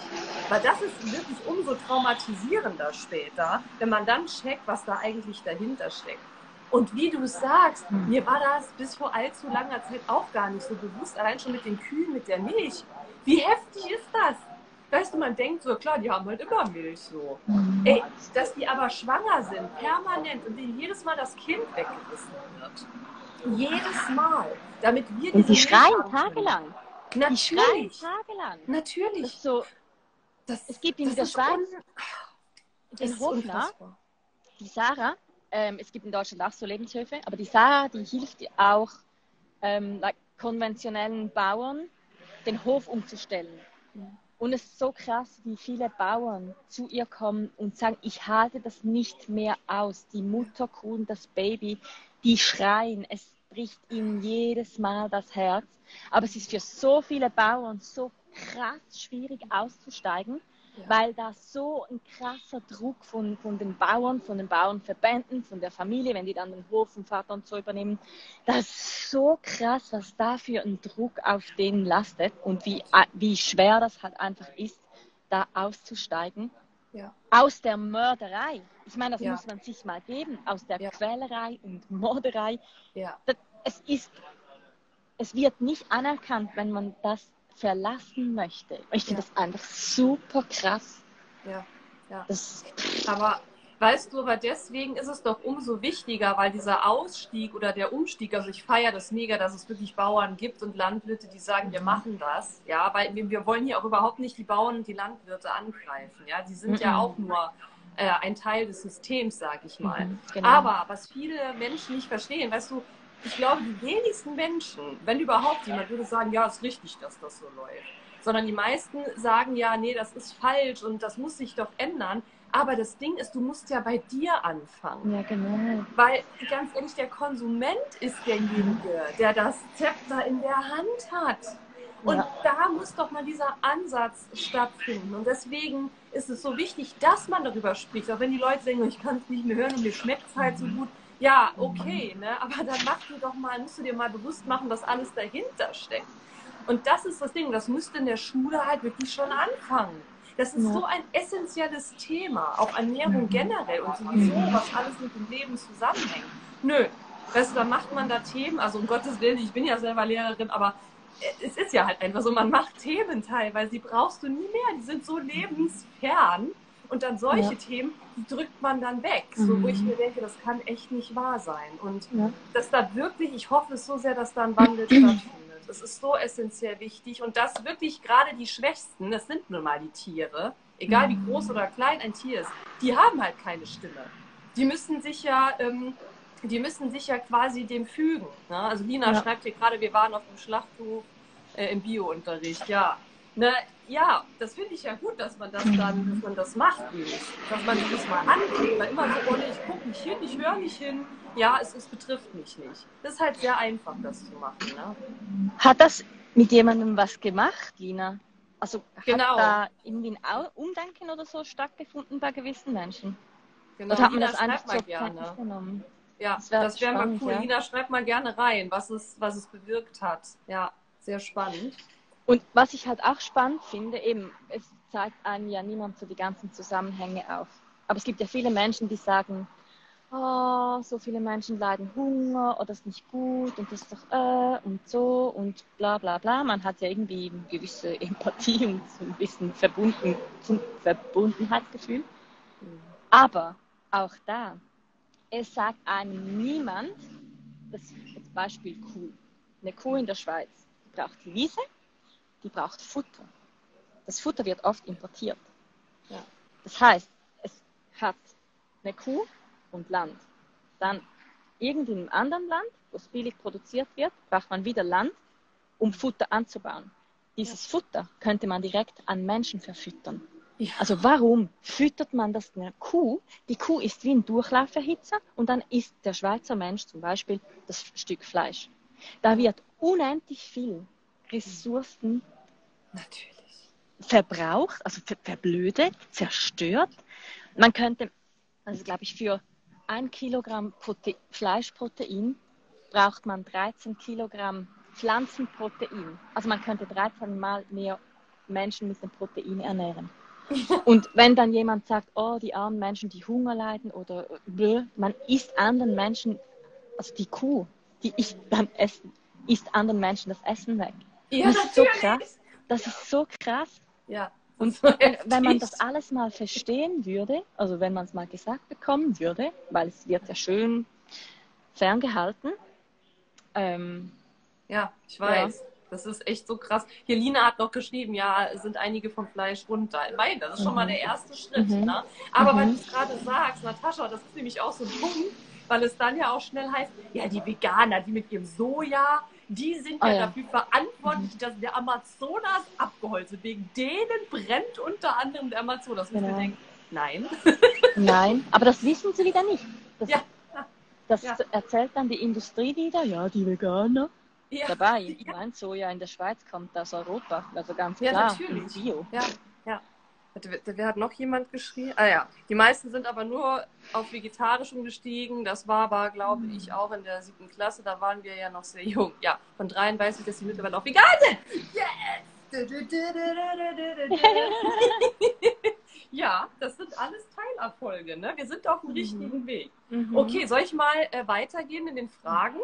Weil das ist wirklich umso traumatisierender später, wenn man dann checkt, was da eigentlich dahinter steckt. Und wie du sagst, mir war das bis vor allzu langer Zeit auch gar nicht so bewusst, allein schon mit den Kühen, mit der Milch. Wie heftig ist das? weißt du, man denkt so, klar, die haben halt immer Milch so. Ey, dass die aber schwanger sind, permanent, und denen jedes Mal das Kind weggerissen wird. Jedes Mal. Damit wir Und die schreien tagelang. Die schreien Natürlich. tagelang. Das Natürlich. ist so, Das, es gibt in das der ist Schweiz das den Hofner, die Sarah, ähm, es gibt in Deutschland auch so Lebenshöfe, aber die Sarah, die hilft auch ähm, like, konventionellen Bauern, den Hof umzustellen. Und es ist so krass, wie viele Bauern zu ihr kommen und sagen, ich halte das nicht mehr aus. Die Mutterkuh und das Baby, die schreien, es bricht ihnen jedes Mal das Herz. Aber es ist für so viele Bauern so krass schwierig auszusteigen, Ja. weil da so ein krasser Druck von, von den Bauern, von den Bauernverbänden, von der Familie, wenn die dann den Hof vom Vater und so übernehmen, das ist so krass, was da für ein Druck auf denen lastet und wie, wie schwer das halt einfach ist, da auszusteigen. Ja. Aus der Mörderei. Ich meine, das Ja. muss man sich mal geben. Aus der. Quälerei und Morderei. Das, es ist, es wird nicht anerkannt, wenn man das verlassen möchte. Ich finde Ja. das einfach super krass. Ja. Ja. Das, Aber weißt du, aber deswegen ist es doch umso wichtiger, weil dieser Ausstieg oder der Umstieg, also ich feiere das mega, dass es wirklich Bauern gibt und Landwirte, die sagen, wir machen das. Ja, weil wir, wollen hier auch überhaupt nicht die Bauern und die Landwirte angreifen. Ja, die sind ja Mhm. auch nur äh, ein Teil des Systems, sag ich mal. Mhm, genau. Aber was viele Menschen nicht verstehen, weißt du, ich glaube, die wenigsten Menschen, wenn überhaupt jemand, würde sagen, ja, ist richtig, dass das so läuft. Sondern die meisten sagen ja, nee, das ist falsch und das muss sich doch ändern. Aber das Ding ist, du musst ja bei dir anfangen. ja, genau. Weil, ganz ehrlich, der Konsument ist derjenige, der das Zepter in der Hand hat. Und Ja. da muss doch mal dieser Ansatz stattfinden. Und deswegen ist es so wichtig, dass man darüber spricht. Auch wenn die Leute denken, ich kann es nicht mehr hören und mir schmeckt es halt so gut. Ja, okay, ne? aber dann mach dir doch mal, musst du dir mal bewusst machen, was alles dahinter steckt. Und das ist das Ding, das müsste in der Schule halt wirklich schon anfangen. Das ist Ja. so ein essentielles Thema, auch Ernährung generell und sowieso, was alles mit dem Leben zusammenhängt. Nö, weißt du, da macht man da Themen, also um Gottes Willen, ich bin ja selber Lehrerin, aber es ist ja halt einfach so, man macht Themen teilweise, die brauchst du nie mehr, die sind so lebensfern. Und dann solche Ja. Themen, die drückt man dann weg, so wo ich Mhm. mir denke, das kann echt nicht wahr sein. Und Ja. dass da wirklich, ich hoffe es so sehr, dass da ein Wandel stattfindet. Es ist so essentiell wichtig und dass wirklich gerade die Schwächsten, das sind nun mal die Tiere, egal wie groß oder klein ein Tier ist, die haben halt keine Stimme. Die müssen sich ja, ähm, die müssen sich ja quasi dem fügen. Ne? Also Lina Ja. schreibt hier gerade, wir waren auf dem Schlachthof äh, im Biounterricht, ja. Ne, ja, das finde ich ja gut, dass man das dann, dass man das macht, dass man sich das mal anguckt, weil immer so, oh nee, ich gucke nicht hin, ich höre nicht hin, ja, es, es betrifft mich nicht. Das ist halt sehr einfach, das zu machen. Ne? Hat das mit jemandem was gemacht, Lina? Also Genau. hat da irgendwie ein Umdenken oder so stattgefunden bei gewissen Menschen? Genau, Oder hat man Lina, das einfach zur gerne. genommen? Ja, Das das, wär wäre mal cool. ja. Lina, schreib mal gerne rein, was es, was es bewirkt hat. Ja, sehr spannend. Und was ich halt auch spannend finde, eben, es zeigt einem ja niemand so die ganzen Zusammenhänge auf. Aber es gibt ja viele Menschen, die sagen, oh, so viele Menschen leiden Hunger oder ist nicht gut und das ist doch äh und so und bla bla bla. Man hat ja irgendwie eine gewisse Empathie und [laughs] so ein bisschen verbunden, zum Verbundenheitsgefühl. Aber auch da, es sagt einem niemand, das Beispiel Kuh. Eine Kuh in der Schweiz braucht die Wiese, die braucht Futter. Das Futter wird oft importiert. Ja. Das heißt, es hat eine Kuh und Land. Dann irgend in einem anderen Land, wo es billig produziert wird, braucht man wieder Land, um Futter anzubauen. Dieses Futter könnte man direkt an Menschen verfüttern. Ja. Also warum füttert man das einer Kuh? Die Kuh ist wie ein Durchlauferhitzer und dann isst der Schweizer Mensch zum Beispiel das Stück Fleisch. Da wird unendlich viel Ressourcen Natürlich. verbraucht, also ver verblödet, zerstört. Man könnte, also glaube ich, für ein Kilogramm Prote Fleischprotein braucht man 13 Kilogramm Pflanzenprotein. Also man könnte 13 Mal mehr Menschen mit dem Protein ernähren. [laughs] Und wenn dann jemand sagt, oh, die armen Menschen, die Hunger leiden oder blö, man isst anderen Menschen, also die Kuh, die isst dann Essen, isst anderen Menschen das Essen weg. Ja, Das ist so krass. Das ist so krass. Ja, Und wenn man das alles mal verstehen würde, also wenn man es mal gesagt bekommen würde, weil es wird ja schön ferngehalten. Ähm, ja, ich weiß. Ja. Das ist echt so krass. Hier Lina hat noch geschrieben, ja, sind einige vom Fleisch runter. Nein, das ist schon mal der mhm. erste Schritt. Mhm. Ne? Aber mhm. weil du es gerade sagst, Natascha, das ist nämlich auch so ein Punkt, weil es dann ja auch schnell heißt, ja, die Veganer, die mit ihrem Soja, die sind oh, ja, ja, dafür verantwortlich, dass der Amazonas abgeholzt wird. Wegen denen brennt unter anderem der Amazonas. Und genau. denken, nein. [laughs] Nein, aber das wissen sie wieder nicht. Das, ja. das ja. erzählt dann die Industrie wieder, ja, die Veganer ja. dabei. Ja. Mein Soja in der Schweiz kommt aus Europa, also ganz klar. Ja, natürlich. Bio. Ja, ja. Wer hat noch jemand geschrieben? Ah ja, die meisten sind aber nur auf vegetarisch umgestiegen. Das war aber, glaube ich, mhm. auch in der siebten Klasse. Da waren wir ja noch sehr jung. Ja, von dreien weiß ich, dass sie mittlerweile auch vegan sind. Yes! [laughs] [laughs] ja, das sind alles Teilerfolge. Ne? Wir sind auf dem mhm. richtigen Weg. Mhm. Okay, soll ich mal äh, weitergehen in den Fragen?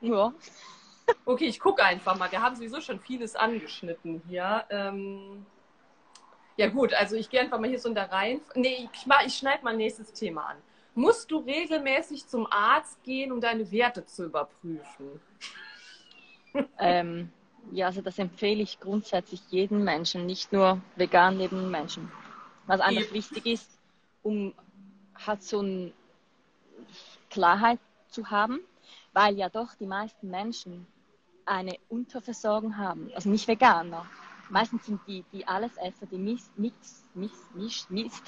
Ja. Okay, ich gucke einfach mal. Wir haben sowieso schon vieles angeschnitten hier. Ähm, ja gut, also ich gehe einfach mal hier so in der Reihe. Nee, ich, ich schneide mal nächstes Thema an. Musst du regelmäßig zum Arzt gehen, um deine Werte zu überprüfen? Ähm, ja, also das empfehle ich grundsätzlich jedem Menschen, nicht nur vegan lebenden Menschen. Was einfach ja. wichtig ist, um halt so eine Klarheit zu haben, weil ja doch die meisten Menschen eine Unterversorgung haben, also nicht Veganer. Meistens sind die, die Allesesser, die Mix, Mix, Mix, Mix, Mix,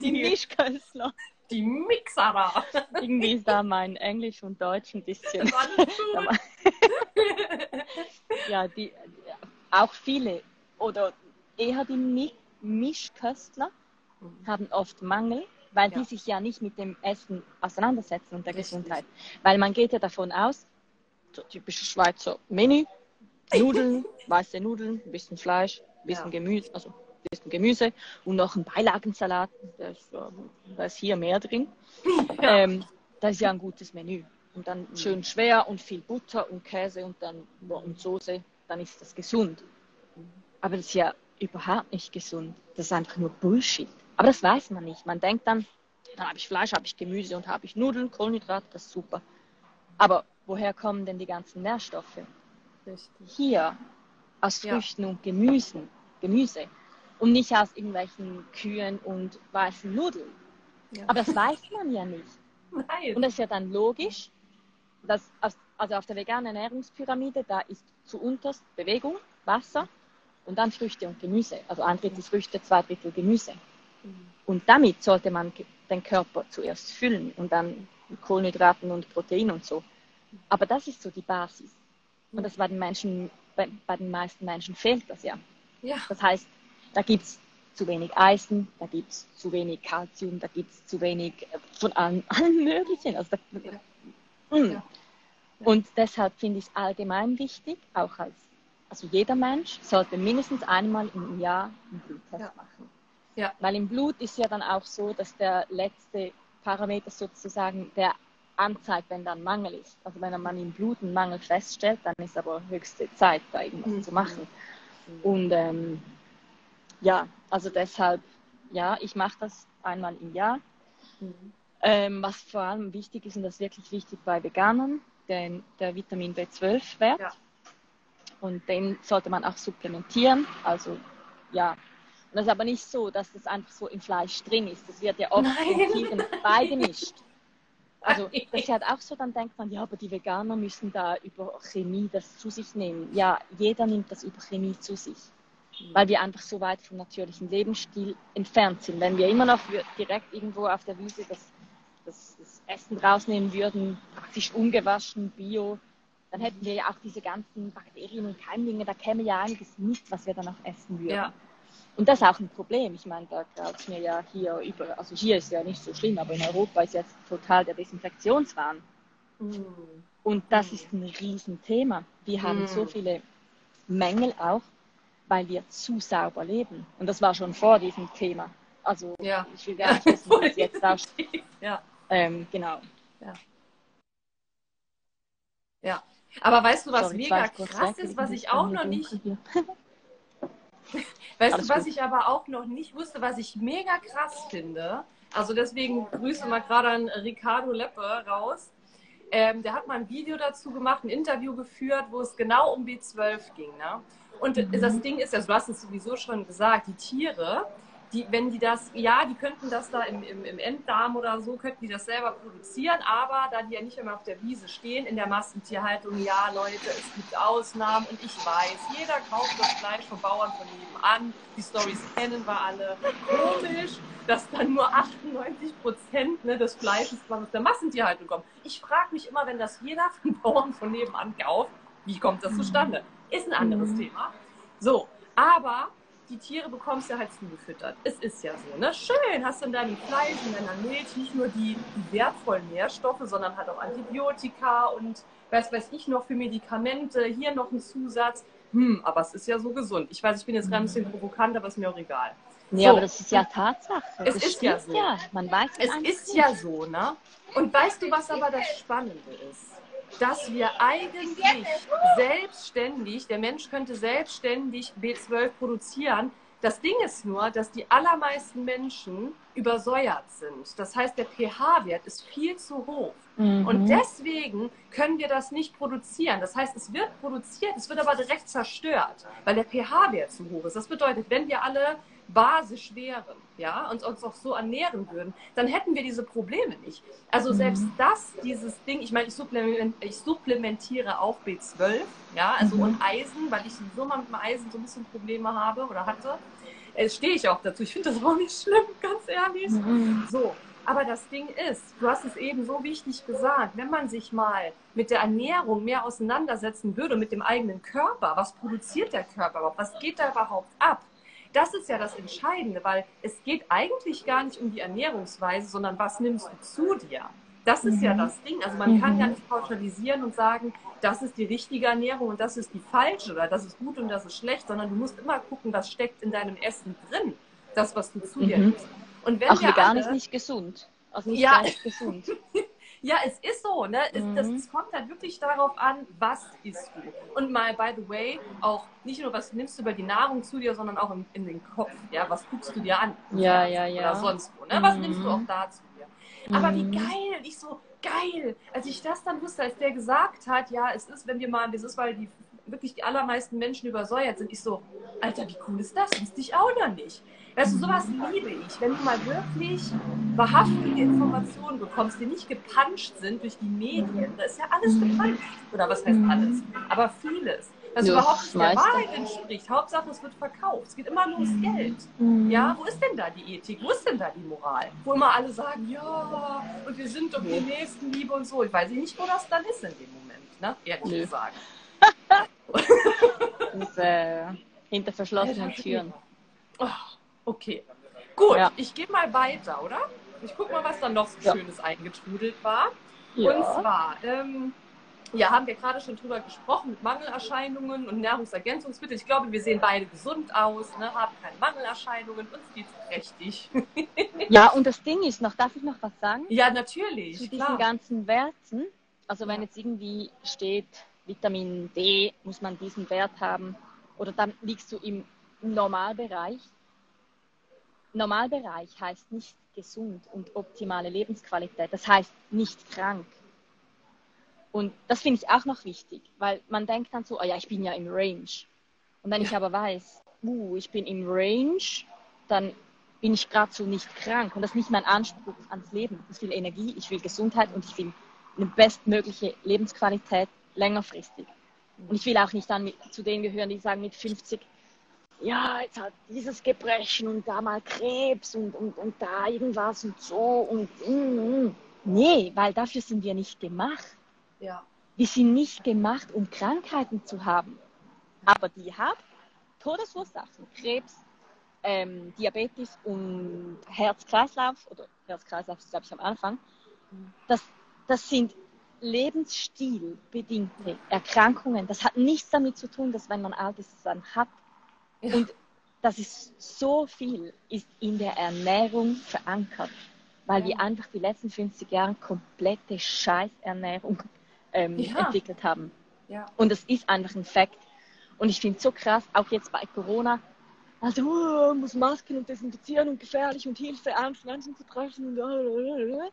die Mischköstler. Die Mixerer. Irgendwie ist da mein Englisch und Deutsch ein bisschen. [laughs] ja, die, auch viele oder eher die Mischköstler mhm. haben oft Mangel weil ja. die sich ja nicht mit dem Essen auseinandersetzen und der Richtig. Gesundheit. Weil man geht ja davon aus, so typisches Schweizer Menü, Nudeln, [laughs] weiße Nudeln, ein bisschen Fleisch, ein bisschen ja. Gemüse, also ein bisschen Gemüse und noch ein Beilagensalat, da ist, da ist hier mehr drin. [laughs] Ja. Ähm, das ist ja ein gutes Menü. Und dann mhm. schön schwer und viel Butter und Käse und dann und Soße, dann ist das gesund. Aber das ist ja überhaupt nicht gesund. Das ist einfach nur Bullshit. Aber das weiß man nicht. Man denkt dann, dann habe ich Fleisch, habe ich Gemüse und habe ich Nudeln, Kohlenhydrate, das ist super. Aber woher kommen denn die ganzen Nährstoffe? Richtig. Hier aus Früchten ja. und Gemüsen, Gemüse und nicht aus irgendwelchen Kühen und weißen Nudeln. Ja. Aber das weiß man ja nicht. [laughs] Nein. Und das ist ja dann logisch, dass also auf der veganen Ernährungspyramide, da ist zuunterst Bewegung, Wasser und dann Früchte und Gemüse. Also ein Drittel Früchte, zwei Drittel Gemüse. Und damit sollte man den Körper zuerst füllen und dann mit Kohlenhydraten und Protein und so. Aber das ist so die Basis. Und das bei den Menschen, bei, bei den meisten Menschen fehlt das ja. ja. Das heißt, da gibt es zu wenig Eisen, da gibt es zu wenig Kalzium, da gibt es zu wenig äh, von allen, [laughs] allen möglichen. Also da, ja. Mm. Ja. Und deshalb finde ich es allgemein wichtig, auch als, also jeder Mensch sollte mindestens einmal im Jahr einen Bluttest machen. Ja. Weil im Blut ist ja dann auch so, dass der letzte Parameter sozusagen der anzeigt, wenn da ein Mangel ist. Also wenn man im Blut einen Mangel feststellt, dann ist aber höchste Zeit, da irgendwas mhm. zu machen. Mhm. Und ähm, ja, also deshalb, ja, ich mache das einmal im Jahr. Mhm. Ähm, was vor allem wichtig ist, und das ist wirklich wichtig bei Veganern, den, der Vitamin B12-Wert. Ja. Und den sollte man auch supplementieren. Also ja, und das ist aber nicht so, dass das einfach so im Fleisch drin ist. Das wird ja oft [laughs] in Tieren beigemischt. Also das ist halt auch so, dann denkt man, ja, aber die Veganer müssen da über Chemie das zu sich nehmen. Ja, jeder nimmt das über Chemie zu sich. Mhm. Weil wir einfach so weit vom natürlichen Lebensstil entfernt sind. Wenn wir immer noch direkt irgendwo auf der Wiese das, das, das Essen rausnehmen würden, praktisch ungewaschen, bio, dann hätten wir ja auch diese ganzen Bakterien und Keimlinge, da käme ja einiges mit, was wir dann auch essen würden. Ja. Und das ist auch ein Problem. Ich meine, da graut es mir ja hier über, also hier ist ja nicht so schlimm, aber in Europa ist jetzt total der Desinfektionswahn. Mm. Und das mm. ist ein Riesenthema. Wir haben mm. so viele Mängel auch, weil wir zu sauber leben. Und das war schon vor diesem Thema. Also ja. ich will gar nicht wissen, was [laughs] jetzt da steht. Ja. Ähm, genau. Ja. Ja. Aber weißt du, was Sorry, mega krass ist, was ich auch noch nicht. [laughs] [laughs] weißt Alles du, was gut. ich aber auch noch nicht wusste, was ich mega krass finde? Also deswegen grüße mal gerade an Ricardo Leppe raus. Ähm, der hat mal ein Video dazu gemacht, ein Interview geführt, wo es genau um B12 ging. Ne? Und Mhm. das Ding ist, also du hast es sowieso schon gesagt, die Tiere, die, wenn die das, ja, die könnten das da im, im, im Enddarm oder so, könnten die das selber produzieren, aber da die ja nicht immer auf der Wiese stehen, in der Massentierhaltung, ja, Leute, es gibt Ausnahmen und ich weiß, jeder kauft das Fleisch vom Bauern von nebenan, die Stories kennen wir alle. Komisch, dass dann nur 98 Prozent ne, des Fleisches aus der Massentierhaltung kommt. Ich frage mich immer, wenn das jeder vom Bauern von nebenan kauft, wie kommt das zustande? Ist ein anderes Mhm. Thema. So, aber die Tiere bekommst du halt zugefüttert. Es ist ja so, ne? Schön, hast du in deinem Fleisch, in deiner Milch nicht nur die, die wertvollen Nährstoffe, sondern halt auch Antibiotika und was weiß ich noch für Medikamente, hier noch ein Zusatz. Hm, aber es ist ja so gesund. Ich weiß, ich bin jetzt gerade ein bisschen provokant, aber ist mir auch egal. Nee, So. aber das ist ja Tatsache. Es das ist ja so. ja. Man weiß Es ist nicht. ja so, ne? Und weißt du, was aber das Spannende ist? Dass wir eigentlich selbstständig, der Mensch könnte selbstständig B12 produzieren. Das Ding ist nur, dass die allermeisten Menschen übersäuert sind. Das heißt, der pH-Wert ist viel zu hoch. Mhm. Und deswegen können wir das nicht produzieren. Das heißt, es wird produziert, es wird aber direkt zerstört, weil der pH-Wert zu hoch ist. Das bedeutet, wenn wir alle basisch wären, ja, und uns auch so ernähren würden, dann hätten wir diese Probleme nicht. Also selbst das, dieses Ding, ich meine, ich, supplement, ich supplementiere auch B12, ja, also Mhm. und Eisen, weil ich sowieso mal mit dem Eisen so ein bisschen Probleme habe oder hatte. Äh, stehe ich auch dazu. Ich finde das auch nicht schlimm, [laughs] ganz ehrlich. Mhm. So, aber das Ding ist, du hast es eben so wichtig gesagt, wenn man sich mal mit der Ernährung mehr auseinandersetzen würde, mit dem eigenen Körper, was produziert der Körper überhaupt, was geht da überhaupt ab? Das ist ja das Entscheidende, weil es geht eigentlich gar nicht um die Ernährungsweise, sondern was nimmst du zu dir? Das ist ja Mhm. das Ding. Also man kann Mhm. gar nicht pauschalisieren und sagen, das ist die richtige Ernährung und das ist die falsche oder das ist gut und das ist schlecht, sondern du musst immer gucken, was steckt in deinem Essen drin. Das, was du zu dir Mhm. nimmst. Und wenn Auch vegan alle, ist nicht gesund. Also nicht Ja. gesund. [laughs] Ja, es ist so, ne? Es, Mhm. das, es kommt halt wirklich darauf an, was isst du. Und mal, by the way, auch nicht nur, was nimmst du über die Nahrung zu dir, sondern auch in, in den Kopf. Ja, was guckst du dir an? Ja, ja, ja. Oder sonst wo, ne? Was Mhm. nimmst du auch da zu dir? Aber wie Mhm. geil! Ich so, geil! Als ich das dann wusste, als der gesagt hat, ja, es ist, wenn wir mal, es ist, weil die wirklich die allermeisten Menschen übersäuert sind, ich so, Alter, wie cool ist das? Wusste ich auch noch nicht. Weißt du, sowas liebe ich, wenn du mal wirklich wahrhaftige Informationen bekommst, die nicht gepanscht sind durch die Medien. Da ist ja alles gepanscht. Oder was heißt alles? Aber vieles. Was Ja, überhaupt nicht der. Wahrheit entspricht. Hauptsache, es wird verkauft. Es geht immer nur ums Geld. Mhm. Ja, wo ist denn da die Ethik? Wo ist denn da die Moral? Wo immer alle sagen, ja, und wir sind doch die Nächstenliebe und so. Ich weiß nicht, wo das dann ist in dem Moment, ne? Ehrlich Nö. gesagt. [laughs] [laughs] Ist, äh, hinter verschlossenen Türen. Oh, okay. Gut, Ja. ich gehe mal weiter, oder? Ich gucke mal, was dann noch so Ja. Schönes eingetrudelt war. Und Ja. zwar, ähm, ja, haben wir gerade schon drüber gesprochen mit Mangelerscheinungen und Nahrungsergänzungsmittel. Ich glaube, wir sehen beide gesund aus, ne, haben keine Mangelerscheinungen, uns geht's prächtig. [laughs] ja, und das Ding ist noch, darf ich noch was sagen? ja, natürlich, Zu diesen klar. ganzen Werten. Also wenn jetzt irgendwie steht, Vitamin D muss man diesen Wert haben oder dann liegst du im Normalbereich. Normalbereich heißt nicht gesund und optimale Lebensqualität. Das heißt nicht krank. Und das finde ich auch noch wichtig, weil man denkt dann so, oh ja, ich bin ja im Range. Und wenn ich aber weiß, uh, ich bin im Range, dann bin ich gerade so nicht krank. Und das ist nicht mein Anspruch ans Leben. Ich will Energie, ich will Gesundheit und ich will eine bestmögliche Lebensqualität längerfristig. Und ich will auch nicht dann mit, zu denen gehören, die sagen mit 50, ja, jetzt hat dieses Gebrechen und da mal Krebs und, und, und da irgendwas und so und mm, mm. nee, weil dafür sind wir nicht gemacht. Ja. Wir sind nicht gemacht, um Krankheiten zu haben. Aber die haben Todesursachen, Krebs, ähm, Diabetes und Herz-Kreislauf, oder Herz-Kreislauf ist, glaube ich, am Anfang. Das, das sind lebensstilbedingte Erkrankungen. Das hat nichts damit zu tun, dass wenn man alt ist, es dann hat. Ja. Und das ist so viel, ist in der Ernährung verankert, weil Ja. wir einfach die letzten 50 Jahre komplette Scheißernährung ähm, Ja. entwickelt haben. Ja. Und das ist einfach ein Fakt. Und ich finde es so krass, auch jetzt bei Corona, also oh, muss Masken und desinfizieren und gefährlich und Hilfe, Angst, Menschen zu treffen. Und blablabla.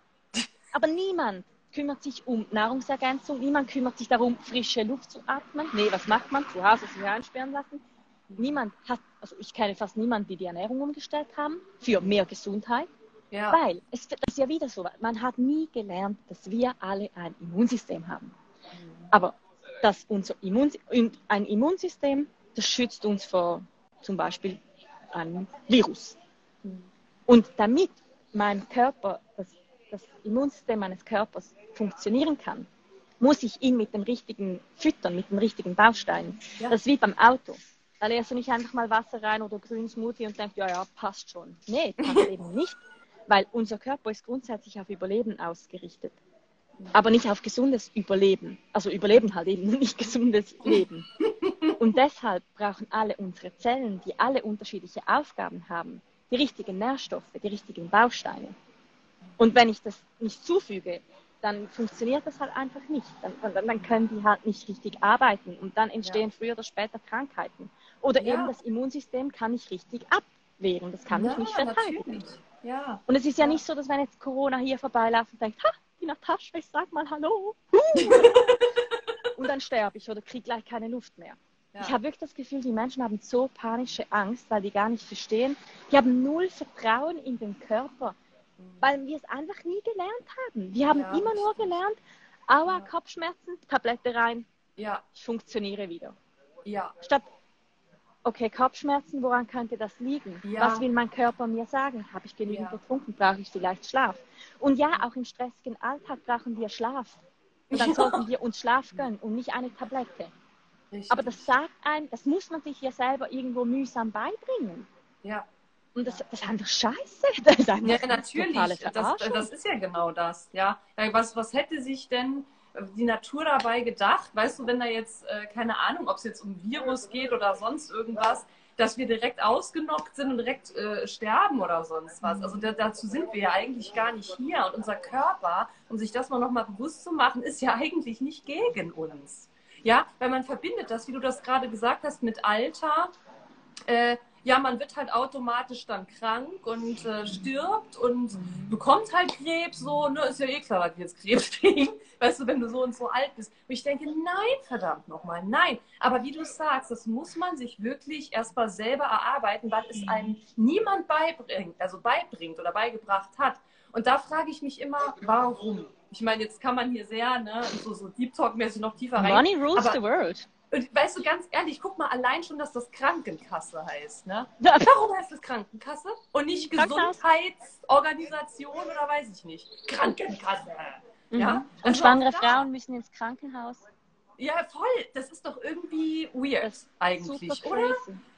Aber niemand kümmert sich um Nahrungsergänzung, niemand kümmert sich darum, frische Luft zu atmen. Nee, was macht man? Zu Hause sich einsperren lassen. Niemand hat, also ich kenne fast niemanden, die die Ernährung umgestellt haben für mehr Gesundheit. Ja. Weil, es das ist ja wieder so, man hat nie gelernt, dass wir alle ein Immunsystem haben. Aber dass unser Immun, ein Immunsystem, das schützt uns vor zum Beispiel einem Virus. Und damit mein Körper, das, das Immunsystem meines Körpers funktionieren kann, muss ich ihn mit dem richtigen füttern, mit den richtigen Bausteinen. Ja. Das ist wie beim Auto. Da lässt du nicht einfach mal Wasser rein oder grünen Smoothie und denkst, ja, ja, passt schon. Nee, passt [laughs] eben nicht, weil unser Körper ist grundsätzlich auf Überleben ausgerichtet. Aber nicht auf gesundes Überleben. Also Überleben halt eben, [laughs] nicht gesundes Leben. Und deshalb brauchen alle unsere Zellen, die alle unterschiedliche Aufgaben haben, die richtigen Nährstoffe, die richtigen Bausteine. Und wenn ich das nicht zufüge, dann funktioniert das halt einfach nicht. Dann, dann, dann können die halt nicht richtig arbeiten und dann entstehen früher oder später Krankheiten. Oder Ja. eben das Immunsystem kann nicht richtig abwehren, das kann ja, mich nicht verteidigen. Ja. Und es ist ja, Ja. nicht so, dass wenn jetzt Corona hier vorbeiläuft und denkt, ha, die Natascha, ich sag mal Hallo. [laughs] und dann sterbe ich oder kriege gleich keine Luft mehr. Ja. Ich habe wirklich das Gefühl, die Menschen haben so panische Angst, weil die gar nicht verstehen. Die haben null Vertrauen in den Körper, weil wir es einfach nie gelernt haben. Wir haben Ja, immer nur gelernt, aua, Ja. Kopfschmerzen, Tablette rein, ja, ich funktioniere wieder. ja, Statt, okay, Kopfschmerzen, woran könnte das liegen? Ja. Was will mein Körper mir sagen? Habe ich genügend getrunken? Brauche ich vielleicht Schlaf? Und ja, auch im stressigen Alltag brauchen wir Schlaf. Und dann sollten wir uns Schlaf gönnen und nicht eine Tablette. richtig. Aber das sagt ein, das muss man sich ja selber irgendwo mühsam beibringen. ja. Und das, das ist einfach scheiße. [laughs] Das ist einfach Ja, natürlich. Das, das ist ja genau das. Ja. ja was, was hätte sich denn die Natur dabei gedacht? Weißt du, wenn da jetzt, äh, keine Ahnung, ob es jetzt um Virus geht oder sonst irgendwas, dass wir direkt ausgenockt sind und direkt äh, sterben oder sonst was. Also da, dazu sind wir ja eigentlich gar nicht hier. Und unser Körper, um sich das mal nochmal bewusst zu machen, ist ja eigentlich nicht gegen uns. Ja, weil man verbindet das, wie du das gerade gesagt hast, mit Alter. Äh, ja, man wird halt automatisch dann krank und äh, stirbt und bekommt halt Krebs, so, ne, ist ja eh klar, dass wir jetzt Krebs [laughs] kriegen, weißt du, wenn du so und so alt bist. Und ich denke, nein, verdammt nochmal, nein. Aber wie du sagst, das muss man sich wirklich erstmal selber erarbeiten, weil es einem niemand beibringt, also beibringt oder beigebracht hat. Und da frage ich mich immer, warum? Ich meine, jetzt kann man hier sehr, ne, so, so Deep Talk-mäßig noch tiefer rein. Money rules the world. Und weißt du, ganz ehrlich, guck mal allein schon, dass das Krankenkasse heißt, ne? Ja. Warum heißt das Krankenkasse? Und nicht. Gesundheitsorganisation oder weiß ich nicht. Krankenkasse. Ja? Mhm. Und Also schwangere Frauen müssen ins Krankenhaus. Ja, voll. Das ist doch irgendwie weird eigentlich, oder?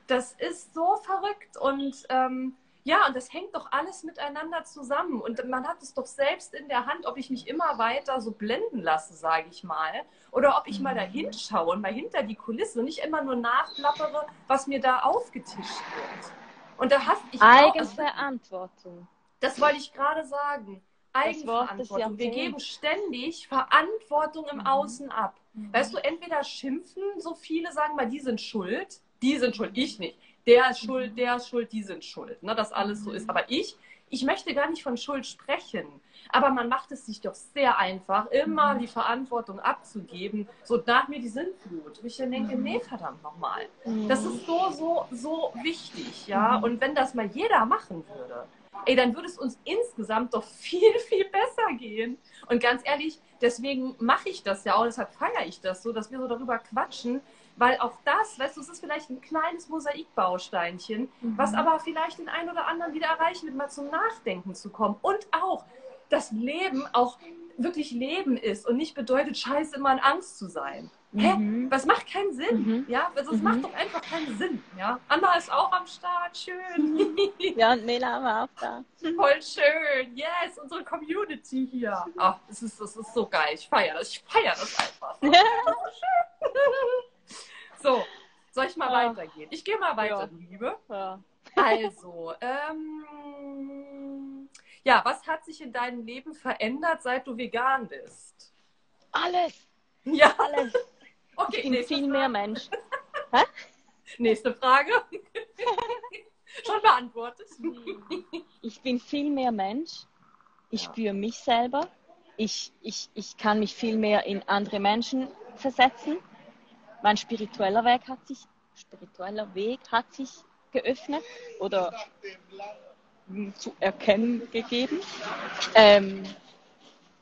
Das ist so verrückt und ähm, ja, und das hängt doch alles miteinander zusammen. Und man hat es doch selbst in der Hand, ob ich mich immer weiter so blenden lasse, sage ich mal, oder ob ich mal da hinschaue und mal hinter die Kulisse und nicht immer nur nachplappere, was mir da aufgetischt wird. Und da hast ich also, Eigenverantwortung. das wollte ich gerade sagen. Eigenverantwortung. Wir geben ständig Verantwortung im Außen ab. Mhm. Weißt du, entweder schimpfen so viele, sagen mal, die sind schuld, die sind schuld, ich nicht. Der ist schuld, der ist schuld, die sind schuld. Ne, dass alles so ist. Aber ich, ich möchte gar nicht von Schuld sprechen. Aber man macht es sich doch sehr einfach, immer die Verantwortung abzugeben. So nach mir die Sintflut. Und ich dann denke, nee, verdammt nochmal. Das ist so, so, so wichtig, ja. Und wenn das mal jeder machen würde, ey, dann würde es uns insgesamt doch viel, viel besser gehen. Und ganz ehrlich, deswegen mache ich das ja auch, deshalb feiere ich das so, dass wir so darüber quatschen, weil auch das, weißt du, es ist vielleicht ein kleines Mosaikbausteinchen, was aber vielleicht den einen oder anderen wieder erreichen wird, mal zum Nachdenken zu kommen. Und auch, dass Leben auch wirklich Leben ist und nicht bedeutet, scheiße, immer in Angst zu sein. Hä? Mhm. Das macht keinen Sinn. Mhm. Ja, also es Mhm. macht doch einfach keinen Sinn. Ja, Anna ist auch am Start, schön. [laughs] Ja, und Mela war auch da. Voll schön. Yes, unsere Community hier. Ach, es ist, es ist so geil. Ich feiere das. Ich feiere das einfach. [laughs] So, [laughs] soll ich mal Ja. weitergehen? Ich gehe mal weiter, Ja. du Liebe. Ja. Also, ähm, ja, was hat sich in deinem Leben verändert, seit du vegan bist? Alles, Ja, alles. [laughs] Okay, ich bin viel Frage. mehr Mensch. [laughs] Nächste Frage. [laughs] Schon beantwortet. Ich bin viel mehr Mensch. Ich Ja. spüre mich selber. Ich, ich, ich kann mich viel mehr in andere Menschen versetzen. Mein spiritueller Weg hat sich, spiritueller Weg hat sich geöffnet oder zu erkennen gegeben. Ähm,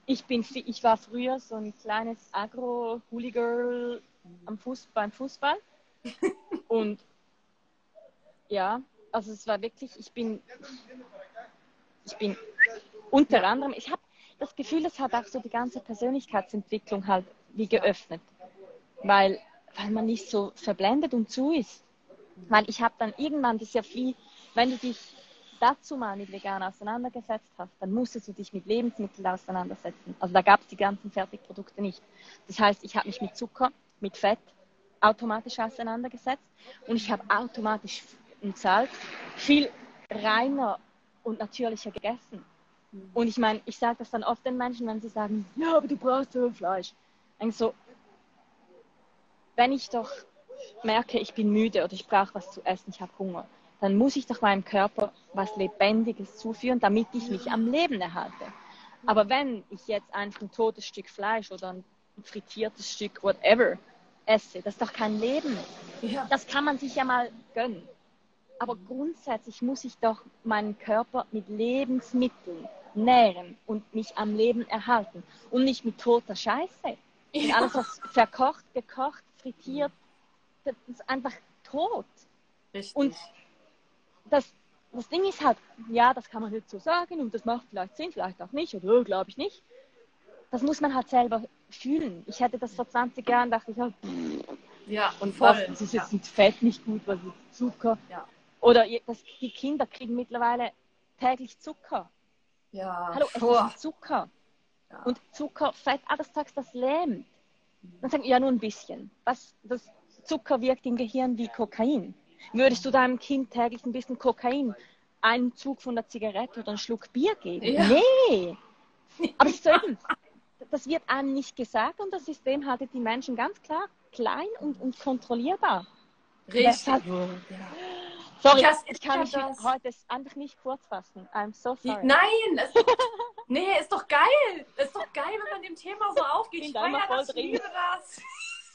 ich, bin, ich war früher so ein kleines Agro-Hooli-Girl am Fuß, beim Fußball. [laughs] Und ja, also es war wirklich, ich bin, ich bin unter anderem, ich habe das Gefühl, das hat auch so die ganze Persönlichkeitsentwicklung halt wie geöffnet, weil, weil man nicht so verblendet und zu ist. Weil ich habe dann irgendwann das ja viel, wenn du dich dazu mal mit vegan auseinandergesetzt hast, dann musstest du dich mit Lebensmitteln auseinandersetzen. Also da gab es die ganzen Fertigprodukte nicht. Das heißt, ich habe mich mit Zucker, mit Fett automatisch auseinandergesetzt und ich habe automatisch und Salz viel reiner und natürlicher gegessen. Und ich meine, ich sage das dann oft den Menschen, wenn sie sagen, ja, aber du brauchst so Fleisch. Eigentlich so, wenn ich doch merke, ich bin müde oder ich brauche was zu essen, ich habe Hunger, dann muss ich doch meinem Körper was Lebendiges zuführen, damit ich mich am Leben erhalte. Aber wenn ich jetzt einfach ein totes Stück Fleisch oder ein frittiertes Stück whatever esse, das ist doch kein Leben. Ja. Das kann man sich ja mal gönnen. Aber grundsätzlich muss ich doch meinen Körper mit Lebensmitteln nähren und mich am Leben erhalten und nicht mit toter Scheiße. Und alles, was verkocht, gekocht, frittiert, das ist einfach tot. Richtig. Und das, das Ding ist halt, ja, das kann man jetzt so sagen und das macht vielleicht Sinn, vielleicht auch nicht oder glaube ich nicht. Das muss man halt selber fühlen. Ich hätte das vor 20 Jahren, dachte ich, ja, pff, ja, und voll. was, das ist jetzt mit Fett nicht gut, was ist Zucker. Ja. Oder das, die Kinder kriegen mittlerweile täglich Zucker. ja. Hallo, es ist Zucker. Ja. Und Zucker, Fett, alles Zeugs, das lähmt. Dann sagen, ja, nur ein bisschen. Was, das Zucker wirkt im Gehirn wie Kokain. Würdest du deinem Kind täglich ein bisschen Kokain, einen Zug von der Zigarette oder einen Schluck Bier geben? Ja. Nee. Aber so eben, das wird einem nicht gesagt und das System haltet die Menschen ganz klar klein und, und kontrollierbar. Richtig. Deshalb- Ja. Sorry, Das ich kann mich das. heute einfach nicht kurz fassen. I'm so sorry. nein, [laughs] nee, ist doch geil. Ist doch geil, wenn man dem Thema so [laughs] aufgeht. Ich feiere das, drin. liebe das.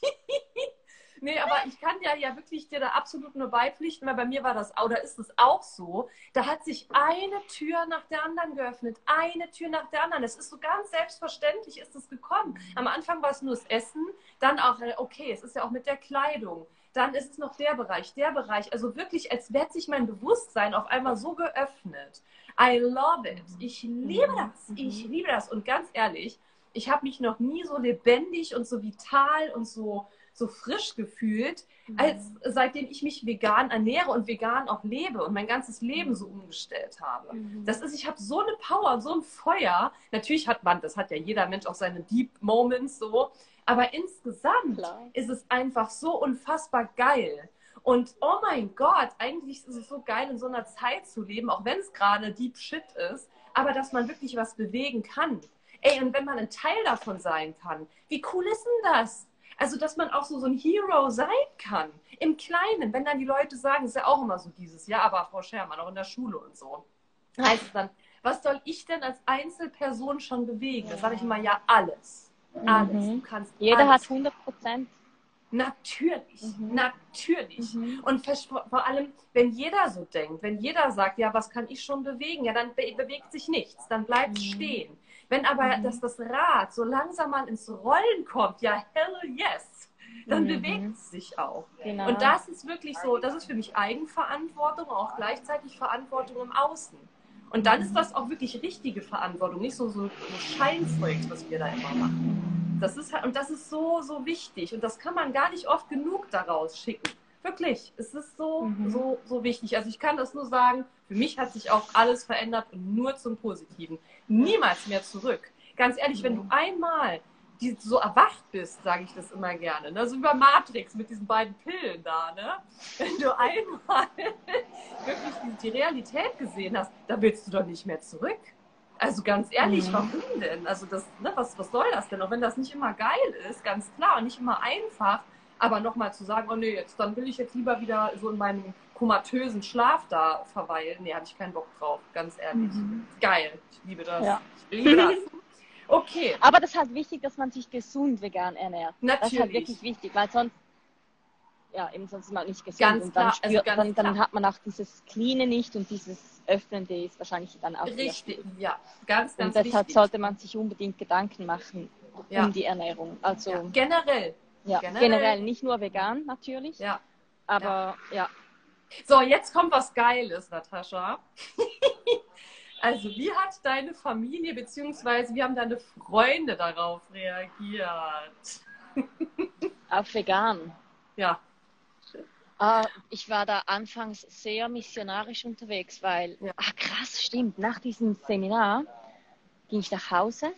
[laughs] nee, aber ich kann ja, ja wirklich dir da absolut nur beipflichten, weil bei mir war das, oder ist es auch so, da hat sich eine Tür nach der anderen geöffnet. Eine Tür nach der anderen. Es ist so ganz selbstverständlich ist es gekommen. Am Anfang war es nur das Essen, dann auch, äh, okay, es ist ja auch mit der Kleidung. Dann ist es noch der Bereich, der Bereich. Also wirklich, als wird sich mein Bewusstsein auf einmal so geöffnet. I love it. Ich liebe das. Ich liebe das. Und ganz ehrlich, ich habe mich noch nie so lebendig und so vital und so, so frisch gefühlt, als seitdem ich mich vegan ernähre und vegan auch lebe und mein ganzes Leben so umgestellt habe. Mhm. Das ist, ich habe so eine Power, so ein Feuer. Natürlich hat man, das hat ja jeder Mensch auch seine Deep Moments so, aber insgesamt Klar. ist es einfach so unfassbar geil. Und oh mein Gott, eigentlich ist es so geil, in so einer Zeit zu leben, auch wenn es gerade Deep Shit ist, aber dass man wirklich was bewegen kann. Ey, und wenn man ein Teil davon sein kann, wie cool ist denn das? Also, dass man auch so, so ein Hero sein kann. Im Kleinen, wenn dann die Leute sagen, ist ja auch immer so dieses, ja, aber Frau Schermann, auch in der Schule und so. Heißt es dann, was soll ich denn als Einzelperson schon bewegen? Da sage ich immer, ja, alles. Alles. Mhm. Du kannst Jeder alles. hat 100 Prozent. Natürlich, Mhm. natürlich. Mhm. Und vor allem, wenn jeder so denkt, wenn jeder sagt, ja, was kann ich schon bewegen, ja, dann be bewegt sich nichts, dann bleibt es Mhm. stehen. Wenn aber Mhm. dass das Rad so langsam mal ins Rollen kommt, ja, hell yes, dann Mhm. bewegt es sich auch. Genau. Und das ist wirklich so, das ist für mich Eigenverantwortung, auch gleichzeitig Verantwortung im Außen. Und dann ist das auch wirklich richtige Verantwortung, nicht so, so, so Scheinzeug, was wir da immer machen. Das ist halt, und das ist so, so wichtig. Und das kann man gar nicht oft genug daraus schicken. Wirklich. Es ist so, Mhm. so, so wichtig. Also ich kann das nur sagen, für mich hat sich auch alles verändert und nur zum Positiven. Niemals mehr zurück. Ganz ehrlich, wenn du einmal die, so erwacht bist, sage ich das immer gerne. Ne? So wie bei Matrix mit diesen beiden Pillen da. Ne? Wenn du einmal [laughs] wirklich die, Realität gesehen hast, da willst du doch nicht mehr zurück. Also ganz ehrlich, Mhm. warum denn? Also das, ne, was, was soll das denn? Auch wenn das nicht immer geil ist, ganz klar, und nicht immer einfach, aber nochmal zu sagen, oh nee, jetzt dann will ich jetzt lieber wieder so in meinem komatösen Schlaf da verweilen. Nee, habe ich keinen Bock drauf, ganz ehrlich. Mhm. Geil. Ich liebe das. Ja. Ich liebe das. [laughs] Okay, Aber das ist halt wichtig, dass man sich gesund vegan ernährt. Das ist halt natürlich. wirklich wichtig, weil sonst, ja, eben sonst ist man nicht gesund. Ganz und dann, klar, also spürt, ganz dann, dann hat man auch dieses Cleane nicht und dieses Öffnende ist wahrscheinlich dann auch Richtig, ja. Ganz, ganz Und deshalb wichtig. sollte man sich unbedingt Gedanken machen Ja. um die Ernährung. Also ja. Generell. ja, generell. generell. nicht nur vegan natürlich, Ja. aber ja. So, jetzt kommt was Geiles, Natascha. [laughs] also, wie hat deine Familie bzw. wie haben deine Freunde darauf reagiert? [laughs] Auf vegan. Ja, Ah, ich war da anfangs sehr missionarisch unterwegs, weil, Ja. ah krass, stimmt, nach diesem Seminar ging ich nach Hause.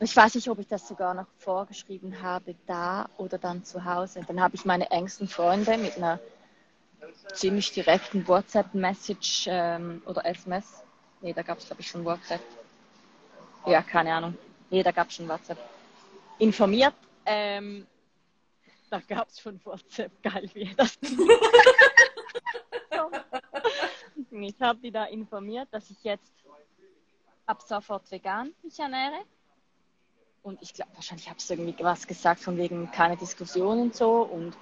Ich weiß nicht, ob ich das sogar noch vorgeschrieben habe, da oder dann zu Hause. Dann habe ich meine engsten Freunde mit einer ziemlich direkten WhatsApp-Message ähm, oder SMS. Nee, da gab es, glaube ich, schon WhatsApp. Ja, keine Ahnung. Nee, da gab es schon WhatsApp. Informiert. Ähm, da gab es schon WhatsApp. Geil, wie das [laughs] Ich habe die da informiert, dass ich jetzt ab sofort vegan mich ernähre. Und ich glaube, wahrscheinlich habe ich irgendwie was gesagt von wegen keine Diskussion und so. Und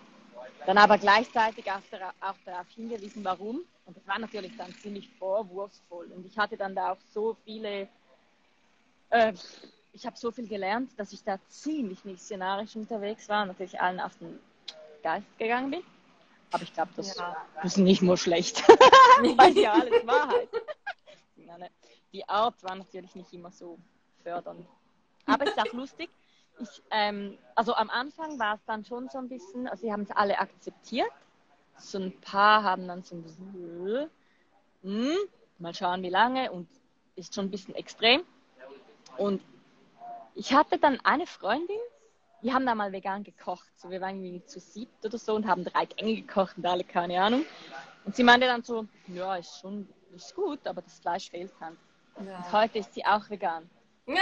dann aber gleichzeitig auch, dara- auch darauf hingewiesen, warum. Und das war natürlich dann ziemlich vorwurfsvoll. Und ich hatte dann da auch so viele, äh, ich habe so viel gelernt, dass ich da ziemlich missionarisch unterwegs war und natürlich allen auf den Geist gegangen bin. Aber ich glaube, das, Ja. ist nicht nur schlecht, [laughs] weil ja alles Wahrheit. Die Art war natürlich nicht immer so fördernd. Aber es ist auch lustig. Ich, ähm, also am Anfang war es dann schon so ein bisschen, also sie haben es alle akzeptiert. So ein paar haben dann so ein bisschen, hm, mal schauen wie lange und ist schon ein bisschen extrem. Und ich hatte dann eine Freundin, wir haben da mal vegan gekocht. So, wir waren irgendwie zu siebt oder so und haben drei Gänge gekocht und alle, keine Ahnung. Und sie meinte dann so, ja, ist schon ist gut, aber das Fleisch fehlt dann. Und ja. heute ist sie auch vegan. Ja.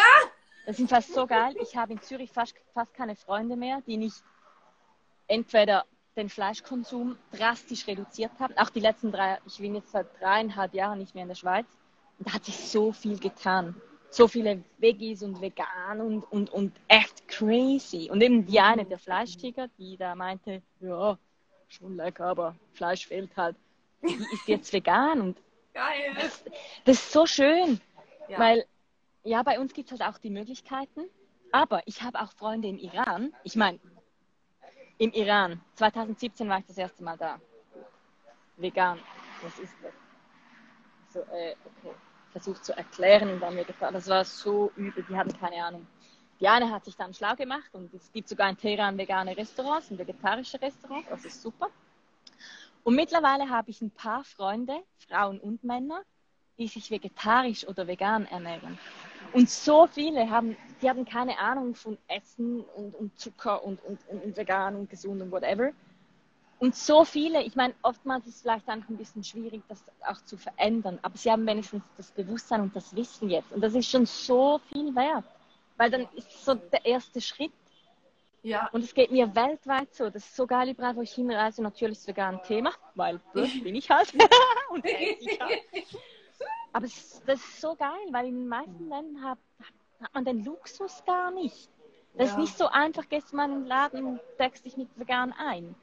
Das ist fast so geil. Ich habe in Zürich fast, fast keine Freunde mehr, die nicht entweder den Fleischkonsum drastisch reduziert haben. Auch die letzten drei, ich bin jetzt seit dreieinhalb Jahren nicht mehr in der Schweiz. Und da hat sich so viel getan. So viele Veggies und Vegan und, und, und echt crazy. Und eben die eine, der Fleischtiger, die da meinte, ja, schon lecker, aber Fleisch fehlt halt. Die ist jetzt vegan und Geil. das, das ist so schön. Ja. Weil, ja, bei uns gibt es halt auch die Möglichkeiten. Aber ich habe auch Freunde im Iran. Ich meine, im Iran. 2017 war ich das erste Mal da. Vegan. Was ist das? So, äh, okay. Versucht zu erklären und dann mir gefragt. Das war so übel. Die hatten keine Ahnung. Die eine hat sich dann schlau gemacht und es gibt sogar in Teheran vegane Restaurants und vegetarische Restaurants. Das ist super. Und mittlerweile habe ich ein paar Freunde, Frauen und Männer, die sich vegetarisch oder vegan ernähren. Und so viele haben, die haben keine Ahnung von Essen und, und Zucker und, und, und, vegan und gesund und whatever. Und so viele, ich meine, oftmals ist es vielleicht einfach ein bisschen schwierig, das auch zu verändern, aber sie haben wenigstens das Bewusstsein und das Wissen jetzt. Und das ist schon so viel wert, weil dann ist so der erste Schritt. Ja. Und es geht mir weltweit so. Das ist so geil, überall, wo ich hinreise, natürlich das vegane Thema, weil blöd [laughs] bin ich halt. [laughs] und ich halt. [laughs] Aber es, ist- das ist so geil, weil in den meisten Ländern hat, hat man den Luxus gar nicht. Das ist Ja. nicht so einfach, gehst du mal in den Laden und deckst dich mit vegan ein.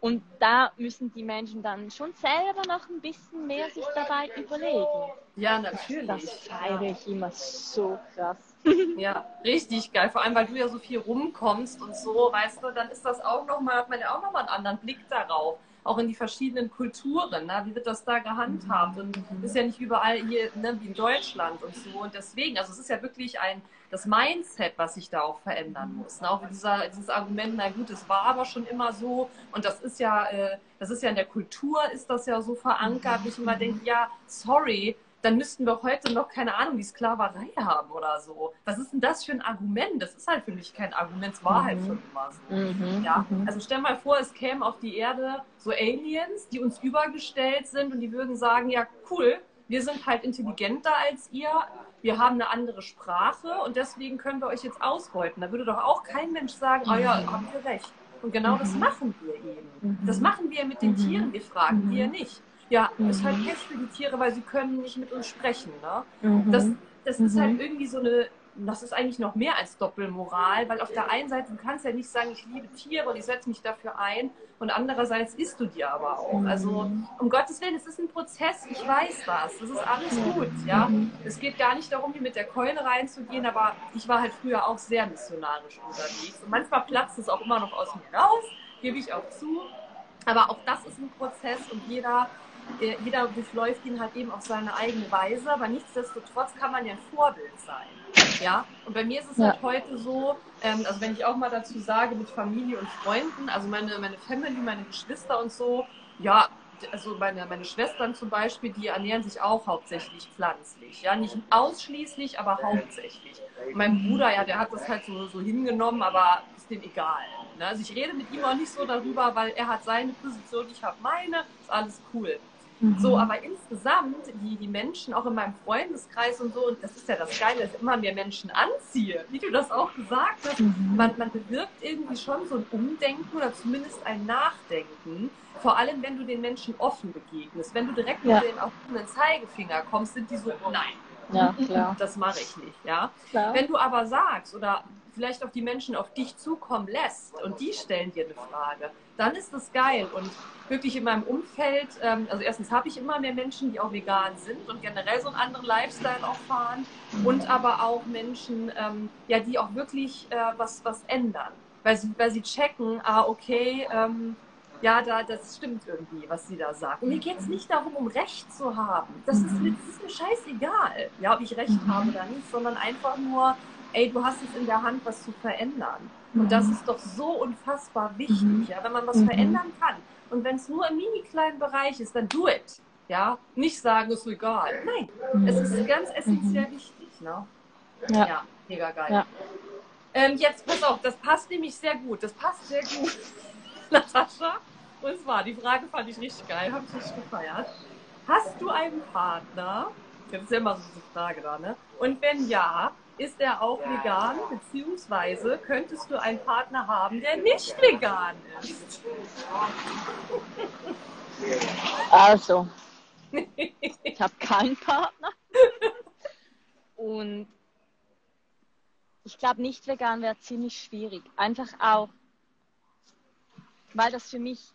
Und da müssen die Menschen dann schon selber noch ein bisschen mehr sich dabei überlegen. Ja, natürlich. Das feiere ich immer so krass. [laughs] Ja, richtig geil. Vor allem, weil du ja so viel rumkommst und so, weißt du, dann ist das auch nochmal, hat man ja auch nochmal einen anderen Blick darauf. Auch in die verschiedenen Kulturen. Ne? Wie wird das da gehandhabt? Und ist ja nicht überall hier, ne, wie in Deutschland und so. Und deswegen, also es ist ja wirklich ein, das Mindset, was sich da auch verändern muss. Ne? Auch dieser, dieses Argument, na gut, es war aber schon immer so. Und das ist ja, äh, das ist ja in der Kultur, ist das ja so verankert. Ich immer denke, ja, sorry, dann müssten wir heute noch, keine Ahnung, die Sklaverei haben oder so. Was ist denn das für ein Argument? Das ist halt für mich kein Argument, es war halt Mhm. schon immer so. Mhm. Ja, mhm. also stell mal vor, es kämen auf die Erde so Aliens, die uns übergestellt sind und die würden sagen, ja cool, wir sind halt intelligenter als ihr, wir haben eine andere Sprache und deswegen können wir euch jetzt ausbeuten. Da würde doch auch kein Mensch sagen, oh ja, habt ihr recht. Und genau das mhm. machen wir eben. Das mhm. machen wir mit den mhm. Tieren, wir fragen wir nicht. Ja, ist halt Pech für die Tiere, weil sie können nicht mit uns sprechen. Ne? Das, das ist halt irgendwie so eine das ist eigentlich noch mehr als Doppelmoral, weil auf der einen Seite, du kannst ja nicht sagen, ich liebe Tiere und ich setze mich dafür ein und andererseits isst du dir aber auch. Also um Gottes Willen, es ist ein Prozess, ich weiß das, das ist alles gut, ja. Es geht gar nicht darum, hier mit der Keule reinzugehen, aber ich war halt früher auch sehr missionarisch unterwegs und manchmal platzt es auch immer noch aus mir raus, gebe ich auch zu. Aber auch das ist ein Prozess und jeder jeder durchläuft ihn halt eben auf seine eigene Weise, aber nichtsdestotrotz kann man ja ein Vorbild sein. Ja, und bei mir ist es ja. halt heute so, ähm, also wenn ich auch mal dazu sage, mit Familie und Freunden, also meine, meine Family, meine Geschwister und so, ja, also meine, meine Schwestern zum Beispiel, die ernähren sich auch hauptsächlich pflanzlich. Ja, nicht ausschließlich, aber hauptsächlich. Und mein Bruder, ja, der hat das halt so, so hingenommen, aber ist dem egal. Ne? Also ich rede mit ihm auch nicht so darüber, weil er hat seine Position, ich habe meine, ist alles cool. So, mhm. aber insgesamt, die, die Menschen auch in meinem Freundeskreis und so, und das ist ja das Geile, dass ich immer mehr Menschen anziehe, wie du das auch gesagt hast, mhm. man, man bewirkt irgendwie schon so ein Umdenken oder zumindest ein Nachdenken, vor allem wenn du den Menschen offen begegnest. Wenn du direkt ja. mit auf den Zeigefinger kommst, sind die so, nein, ja, klar. das mache ich nicht. Ja? Klar. Wenn du aber sagst oder vielleicht auch die Menschen auf dich zukommen lässt und die stellen dir eine Frage, dann ist das geil. Und wirklich in meinem Umfeld, ähm, also erstens habe ich immer mehr Menschen, die auch vegan sind und generell so einen anderen Lifestyle auch fahren und aber auch Menschen, ähm, ja, die auch wirklich äh, was, was ändern, weil sie, weil sie checken, ah, okay, ähm, ja, da, das stimmt irgendwie, was sie da sagt. Und mir geht es nicht darum, um Recht zu haben. Das ist, mir, das ist mir scheißegal, ja, ob ich Recht habe oder nicht, sondern einfach nur, ey, du hast es in der Hand, was zu verändern. Und das ist doch so unfassbar wichtig, ja, wenn man was verändern kann. Und wenn es nur im mini kleinen Bereich ist, dann do it. Ja, nicht sagen, ist egal. Nein, mhm. es ist ganz essentiell mhm. wichtig. Ne? Ja. ja, mega geil. Ja. Ähm, jetzt pass auf, das passt nämlich sehr gut. Das passt sehr gut, [laughs] Natascha. Und zwar, die Frage fand ich richtig geil, habe ich richtig gefeiert. Hast du einen Partner? Das ist ja immer so diese Frage da, ne? Und wenn ja, ist er auch vegan, beziehungsweise könntest du einen Partner haben, der nicht vegan ist? Also, [laughs] ich habe keinen Partner. Und ich glaube, nicht vegan wäre ziemlich schwierig. Einfach auch, weil das für mich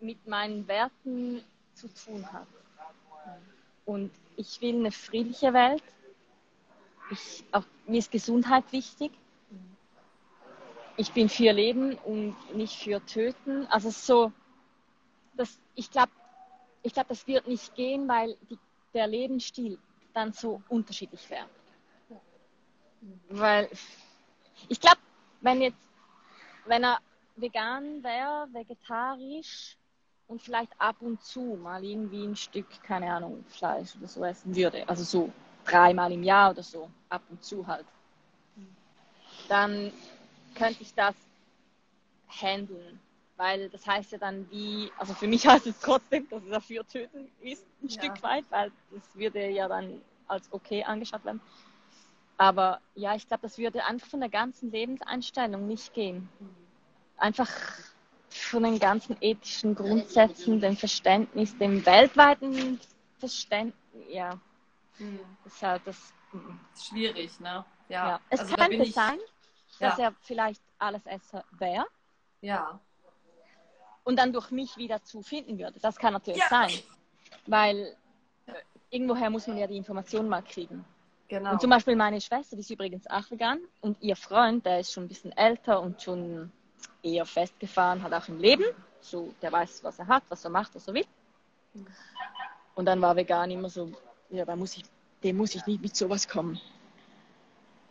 mit meinen Werten zu tun hat. Und ich will eine friedliche Welt ich, auch, mir ist Gesundheit wichtig. Ich bin für Leben und nicht für Töten. Also so, das, ich glaube, ich glaub, das wird nicht gehen, weil die, der Lebensstil dann so unterschiedlich wäre. Weil ich glaube, wenn jetzt, wenn er vegan wäre, vegetarisch und vielleicht ab und zu mal irgendwie ein Stück, keine Ahnung, Fleisch oder so essen würde, also so dreimal im Jahr oder so, ab und zu halt, dann könnte ich das handeln. Weil das heißt ja dann wie, also für mich [laughs] heißt es trotzdem, dass es dafür töten ist, ein ja. Stück weit, weil das würde ja dann als okay angeschaut werden. Aber ja, ich glaube, das würde einfach von der ganzen Lebenseinstellung nicht gehen. Einfach von den ganzen ethischen Grundsätzen, dem Verständnis, dem weltweiten Verständnis, ja, hm. Deshalb das, hm. ist schwierig, ne? Ja. ja. Es also könnte ich, sein, dass ja. er vielleicht alles Esser wäre. Ja. Und dann durch mich wieder zu finden würde. Das kann natürlich ja. sein. Weil äh, irgendwoher muss man ja die Informationen mal kriegen. Genau. Und zum Beispiel meine Schwester, die ist übrigens auch vegan und ihr Freund, der ist schon ein bisschen älter und schon eher festgefahren, hat auch im Leben. So, der weiß, was er hat, was er macht, was er will. Hm. Und dann war vegan immer so, ja, da muss ich, dem muss ich nicht mit sowas kommen.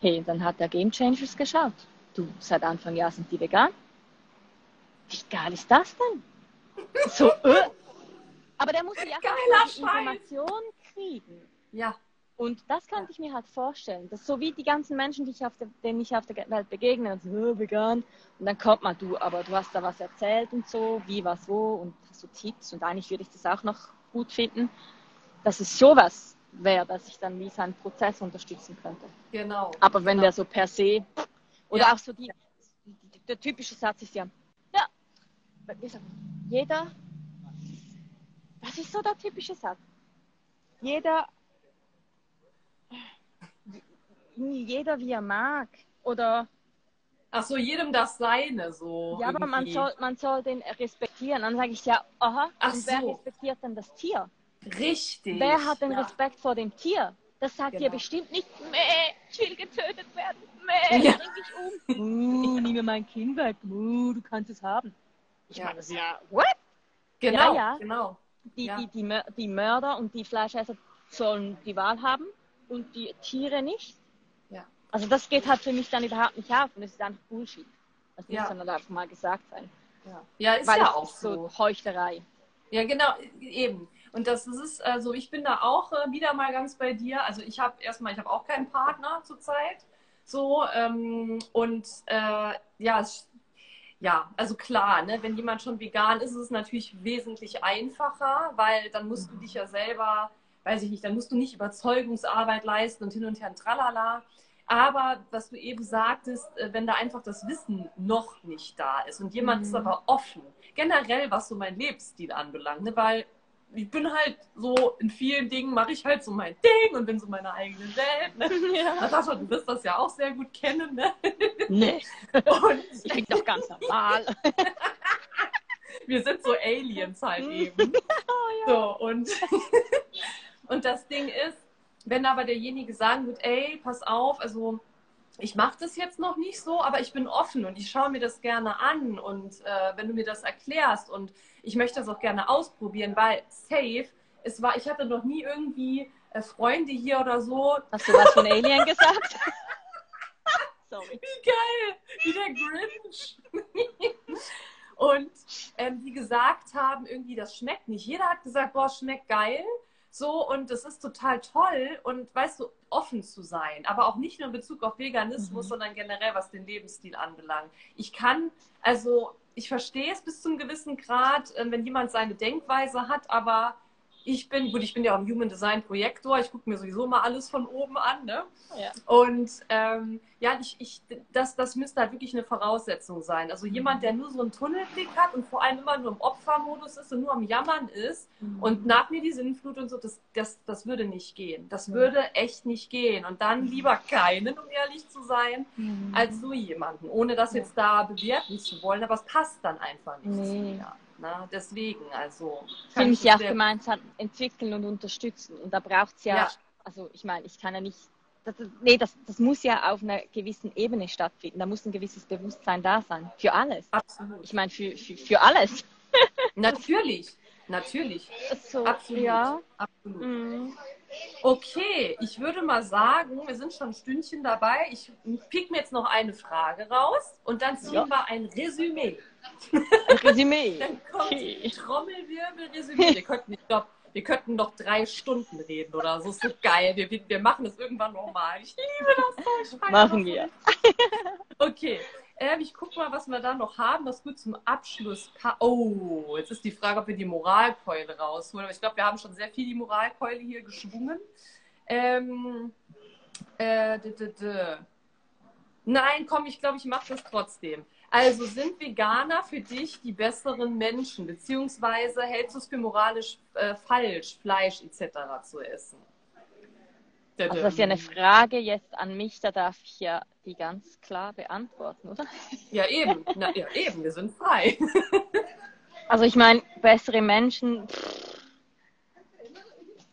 Hey, dann hat der Game Changers geschaut. Du, seit Anfang Jahr sind die vegan. Wie geil ist das denn? So, äh. Aber der muss ja die Information kriegen. Ja. Und das könnte ich mir halt vorstellen. Das so wie die ganzen Menschen, die ich auf der, denen ich auf der Welt begegne, und so, oh, vegan. Und dann kommt mal du, aber du hast da was erzählt und so, wie, was, wo und hast so Tipps und eigentlich würde ich das auch noch gut finden. Dass es sowas wäre, dass ich dann wie seinen Prozess unterstützen könnte. Genau. Aber wenn genau. der so per se, oder Ja. auch so die, die, der typische Satz ist ja, ja, wie sagt man, jeder, das ist so der typische Satz. Jeder, jeder wie er mag. Oder, Ach so, jedem das Seine so. ja, aber man irgendwie. soll, man soll den respektieren. Dann sage ich ja, aha, Ach und wer so. respektiert denn das Tier? Richtig. Wer hat den ja. Respekt vor dem Tier? Das sagt dir Genau. bestimmt nicht, meh, ich will getötet werden, meh, Ja. bring mich um. [laughs] Uh, nimm mir mein Kind weg, uh, du kannst es haben. Ich Ja. meine, das ist ja, what? Genau, Ja, ja. genau. Die, Ja. die, die, die Mörder und die Fleischesser sollen die Wahl haben und die Tiere nicht. Ja. Also das geht halt für mich dann überhaupt nicht auf und das ist einfach Bullshit. Das Ja. muss dann halt einfach mal gesagt sein. Ja, ja ist Weil ja es auch ist so so. Heuchlerei. Ja, genau, eben. Und das ist, also ich bin da auch äh, wieder mal ganz bei dir. Also ich habe erstmal, ich habe auch keinen Partner zurzeit. So, ähm, und äh, ja, es, ja, also klar, ne, wenn jemand schon vegan ist, ist es natürlich wesentlich einfacher, weil dann musst du dich ja selber, weiß ich nicht, dann musst du nicht Überzeugungsarbeit leisten und hin und her und tralala. Aber was du eben sagtest, äh, wenn da einfach das Wissen noch nicht da ist und jemand Mhm. ist aber offen, generell was so mein Lebensstil anbelangt, ne, weil ich bin halt so, in vielen Dingen mache ich halt so mein Ding und bin so meine eigene Welt. Ne? [laughs] Ja. Natascha, du wirst das ja auch sehr gut kennen. Ne? Nee, [laughs] Und ich bin doch ganz normal. [laughs] wir sind so Aliens halt eben. So, und, und das Ding ist, wenn aber derjenige sagen wird, ey, pass auf, also ich mache das jetzt noch nicht so, aber ich bin offen und ich schaue mir das gerne an und äh, wenn du mir das erklärst und ich möchte das auch gerne ausprobieren, weil safe, es war, ich hatte noch nie irgendwie äh, Freunde hier oder so, Hast du was von Alien gesagt? [laughs] Sorry. Wie geil, wie der Grinch. [laughs] Und ähm, die gesagt haben, irgendwie, das schmeckt nicht. Jeder hat gesagt, boah, schmeckt geil. So, und das ist total toll. Und weißt du, offen zu sein. Aber auch nicht nur in Bezug auf Veganismus, Mhm. sondern generell, was den Lebensstil anbelangt. Ich kann, also, ich verstehe es bis zu einem gewissen Grad, ähm, wenn jemand seine Denkweise hat, aber ich bin, gut, ich bin ja auch ein Human Design Projektor, ich gucke mir sowieso mal alles von oben an, ne? Ja. Und ähm, ja, ich, ich, das, das müsste halt wirklich eine Voraussetzung sein. Also jemand, der nur so einen Tunnelblick hat und vor allem immer nur im Opfermodus ist und nur am Jammern ist und nach mir die Sinnflut und so, das, das, das würde nicht gehen. Das würde echt nicht gehen. Und dann lieber keinen, um ehrlich zu sein, Mhm. als so jemanden, ohne das jetzt da bewerten zu wollen. Aber es passt dann einfach nicht zu Nee. mir. Na, deswegen, also. für kann mich ich ja auch hat, entwickeln und unterstützen. Und da braucht es ja, Ja. also ich meine, ich kann ja nicht, das- nee, das, das muss ja auf einer gewissen Ebene stattfinden. Da muss ein gewisses Bewusstsein da sein. Für alles. Absolut. Ich meine, für, für, für alles. Natürlich, natürlich. So, Absolut. Ja. Absolut. Mhm. Okay, ich würde mal sagen, wir sind schon ein Stündchen dabei. Ich pick mir jetzt noch eine Frage raus und dann ziehen Ja. wir ein Resümee. Ein [laughs] Resümee. Dann kommt Okay. Trommelwirbel, Resümee. Wir könnten, ich glaube, wir könnten noch drei Stunden reden oder so. Ist so geil. Wir, wir machen das irgendwann nochmal. Ich liebe das so. Ich Machen das wir. so. Okay. Ähm, ich gucke mal, was wir da noch haben, was gut zum Abschluss Oh, jetzt ist die Frage, ob wir die Moralkeule rausholen. Aber ich glaube, wir haben schon sehr viel die Moralkeule hier geschwungen. Ähm, äh, d -d -d. Nein, komm, ich glaube, ich mache das trotzdem. Also sind Veganer für dich die besseren Menschen, beziehungsweise hältst du es für moralisch äh, falsch, Fleisch etc. zu essen? Also das ist ja eine Frage jetzt an mich, da darf ich ja die ganz klar beantworten, oder? Ja, eben. Na, ja, eben, wir sind frei. [laughs] Also ich meine, bessere Menschen,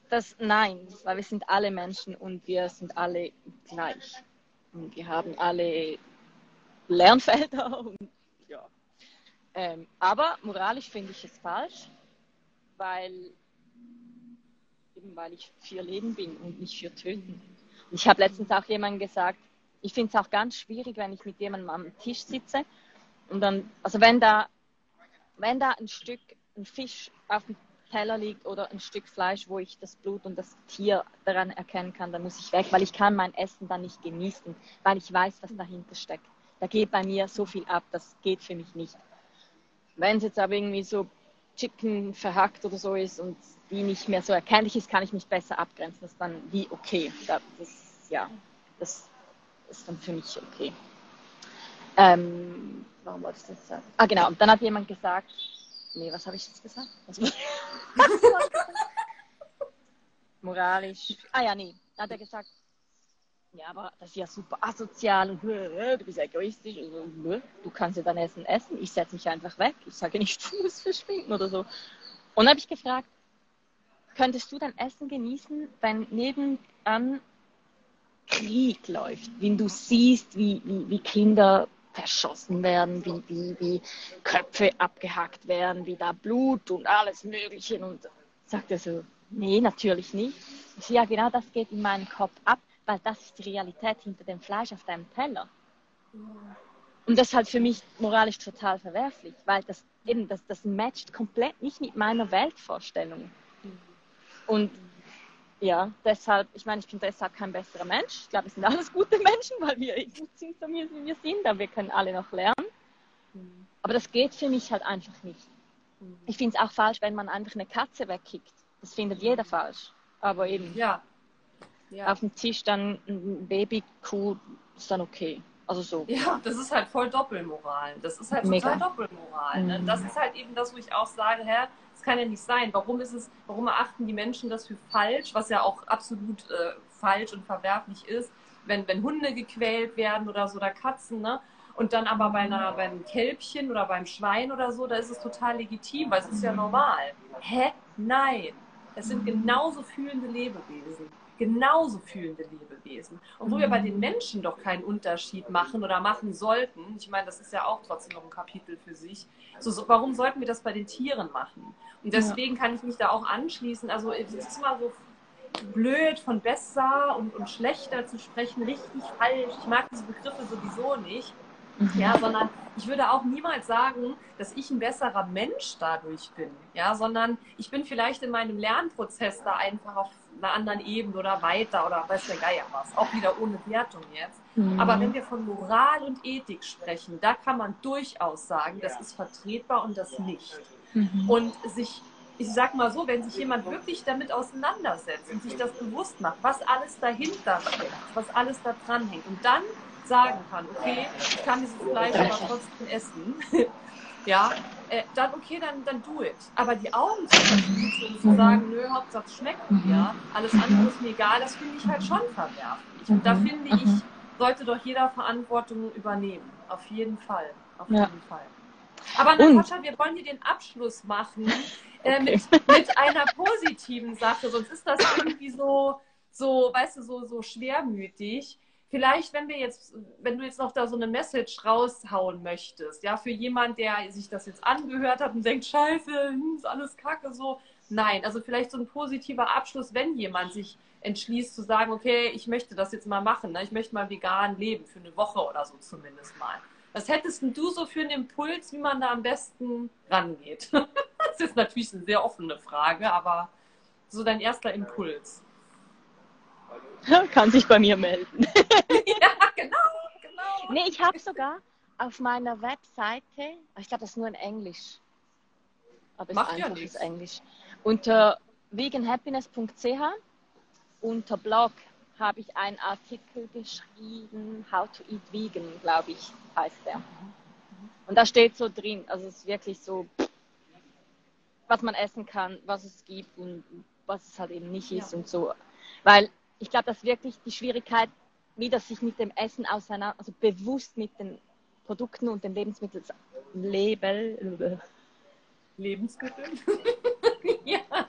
das nein, weil wir sind alle Menschen und wir sind alle gleich. Und wir haben alle Lernfelder [laughs] und ja. Ähm, aber moralisch finde ich es falsch, weil eben weil ich für Leben bin und nicht für Töten. Ich habe letztens auch jemandem gesagt, ich finde es auch ganz schwierig, wenn ich mit jemandem am Tisch sitze und dann, also wenn da wenn da ein Stück, ein Fisch auf dem Teller liegt oder ein Stück Fleisch, wo ich das Blut und das Tier daran erkennen kann, dann muss ich weg, weil ich kann mein Essen dann nicht genießen, weil ich weiß, was dahinter steckt. Da geht bei mir so viel ab, das geht für mich nicht. Wenn es jetzt aber irgendwie so Chicken verhackt oder so ist und die nicht mehr so erkennlich ist, kann ich mich besser abgrenzen. Das ist dann wie okay. Das, ja, das ist dann für mich okay. Ähm, warum wollte ich das sagen? Ah, genau. Und dann hat jemand gesagt, nee, was habe ich jetzt gesagt? Was, [laughs] Moralisch. Ah ja, nee. Dann hat er gesagt, ja, aber das ist ja super asozial und du bist egoistisch. Und, du kannst ja dein Essen essen. Ich setze mich einfach weg. Ich sage nicht, [laughs] du musst verschwinden oder so. Und dann habe ich gefragt, könntest du dein Essen genießen, wenn nebenan Krieg läuft, wenn du siehst, wie, wie, wie Kinder verschossen werden, wie, wie, wie Köpfe abgehackt werden, wie da Blut und alles Mögliche. Und sagt er so, nee, natürlich nicht. Ich so, ja, genau das geht in meinen Kopf ab, weil das ist die Realität hinter dem Fleisch auf deinem Teller. Und das ist halt für mich moralisch total verwerflich, weil das eben, das, das matcht komplett nicht mit meiner Weltvorstellung. Und ja, deshalb, ich meine, ich bin deshalb kein besserer Mensch. Ich glaube, es sind alles gute Menschen, weil wir gut sind, so wie wir sind, aber wir können alle noch lernen. Aber das geht für mich halt einfach nicht. Ich finde es auch falsch, wenn man einfach eine Katze wegkickt. Das findet jeder falsch. Aber eben Ja. Ja. auf dem Tisch dann ein Babykuh ist dann okay. Also so. Ja, das ist halt voll Doppelmoral. Das ist halt Mega. total Doppelmoral. Ne? Mhm. Das ist halt eben das, wo ich auch sage, hä, das kann ja nicht sein. Warum ist es, warum erachten die Menschen das für falsch, was ja auch absolut äh, falsch und verwerflich ist, wenn, wenn Hunde gequält werden oder so oder Katzen, ne? Und dann aber bei einer, beim Kälbchen oder beim Schwein oder so, da ist es total legitim, weil es ist ja normal. Hä? Nein. Es sind genauso fühlende Lebewesen. Genauso fühlende Lebewesen. Und wo wir bei den Menschen doch keinen Unterschied machen oder machen sollten, ich meine, das ist ja auch trotzdem noch ein Kapitel für sich, so, so, warum sollten wir das bei den Tieren machen? Und deswegen kann ich mich da auch anschließen. Also es ist immer so blöd, von besser und, und schlechter zu sprechen, richtig falsch. Ich mag diese Begriffe sowieso nicht. Ja, sondern ich würde auch niemals sagen, dass ich ein besserer Mensch dadurch bin. Ja, sondern ich bin vielleicht in meinem Lernprozess da einfach auf einer anderen Ebene oder weiter oder weiß der Geier was. Auch wieder ohne Wertung jetzt. Mhm. Aber wenn wir von Moral und Ethik sprechen, da kann man durchaus sagen, das ist vertretbar und das nicht. Mhm. Und sich, ich sag mal so, wenn sich jemand wirklich damit auseinandersetzt und sich das bewusst macht, was alles dahinter steckt, was alles da dran hängt und dann sagen kann, okay, ich kann dieses Fleisch aber trotzdem essen, [laughs] ja, äh, dann okay, dann, dann do it. Aber die Augen zu verschließen und zu sagen, nö, Hauptsache es schmeckt mir, alles andere ist mir egal, das finde ich halt schon verwerflich. Und da finde ich, sollte doch jeder Verantwortung übernehmen. Auf jeden Fall. Auf Ja. jeden Fall. Aber Natascha, wir wollen hier den Abschluss machen äh, mit, [laughs] mit einer positiven Sache, sonst ist das irgendwie so, so, weißt du, so, so schwermütig. Vielleicht, wenn wir jetzt, wenn du jetzt noch da so eine Message raushauen möchtest, ja, für jemand, der sich das jetzt angehört hat und denkt, scheiße, hm, ist alles kacke, so. Nein, also vielleicht so ein positiver Abschluss, wenn jemand sich entschließt zu sagen, okay, ich möchte das jetzt mal machen, ne? ich möchte mal vegan leben, für eine Woche oder so zumindest mal. Was hättest du so für einen Impuls, wie man da am besten rangeht? [laughs] Das ist natürlich eine sehr offene Frage, aber so dein erster Impuls. [laughs] Kann sich bei mir melden. [laughs] ja, genau, genau. Nee, ich habe sogar auf meiner Webseite, ich glaube, das ist nur in Englisch. Aber es ist Macht ja einfaches nichts. Englisch. Unter veganhappiness.ch, unter Blog, habe ich einen Artikel geschrieben, How to Eat Vegan, glaube ich, heißt der. Und da steht so drin, also es ist wirklich so, was man essen kann, was es gibt und was es halt eben nicht ist Ja. und so. Weil ich glaube, dass wirklich die Schwierigkeit, wieder sich mit dem Essen auseinander, also bewusst mit den Produkten und den Lebensmitteln, Label, Lebensmittel. [laughs] ja. [laughs]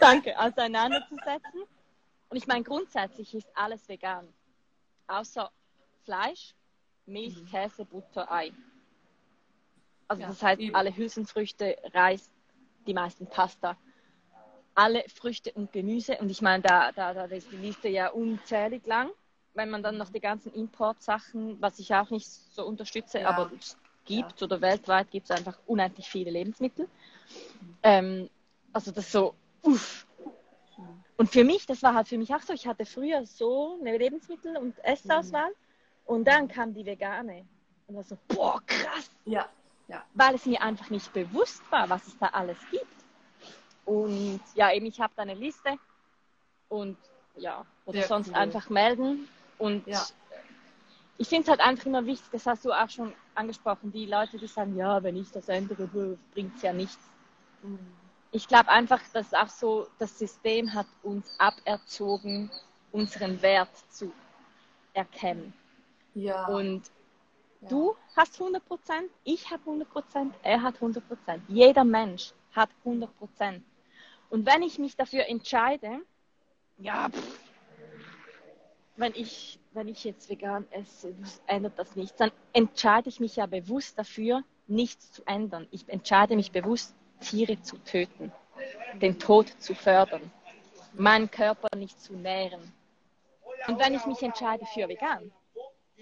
danke, auseinanderzusetzen. Und ich meine, grundsätzlich ist alles vegan. Außer Fleisch, Milch, Mhm. Käse, Butter, Ei. Also Ja, das heißt, eben. alle Hülsenfrüchte, Reis, die meisten Pasta. Alle Früchte und Gemüse. Und ich meine, da, da, da ist die Liste ja unzählig lang. Wenn man dann noch die ganzen Importsachen, was ich auch nicht so unterstütze, Ja. aber es gibt oder weltweit gibt es einfach unendlich viele Lebensmittel. Ähm, also das so, uff. Und für mich, das war halt für mich auch so, ich hatte früher so eine Lebensmittel- und Essauswahl und dann kam die vegane. Und war so, boah, krass. ja. ja. weil es mir einfach nicht bewusst war, was es da alles gibt. Und ja, eben, ich habe da eine Liste und ja, oder Sehr sonst cool. einfach melden. Und ja. ich finde es halt einfach immer wichtig, das hast du auch schon angesprochen, die Leute, die sagen, ja, wenn ich das ändere, bringt es ja nichts. Mhm. Ich glaube einfach, dass auch so, das System hat uns aberzogen, unseren Wert zu erkennen. Ja. Und ja. du hast 100 Prozent, ich habe 100 Prozent, er hat 100 Prozent. Jeder Mensch hat 100 Prozent. Und wenn ich mich dafür entscheide, ja, pff, wenn ich, wenn ich jetzt vegan esse, ändert das nichts, dann entscheide ich mich ja bewusst dafür, nichts zu ändern. Ich entscheide mich bewusst, Tiere zu töten, den Tod zu fördern, meinen Körper nicht zu nähren. Und wenn ich mich entscheide für vegan,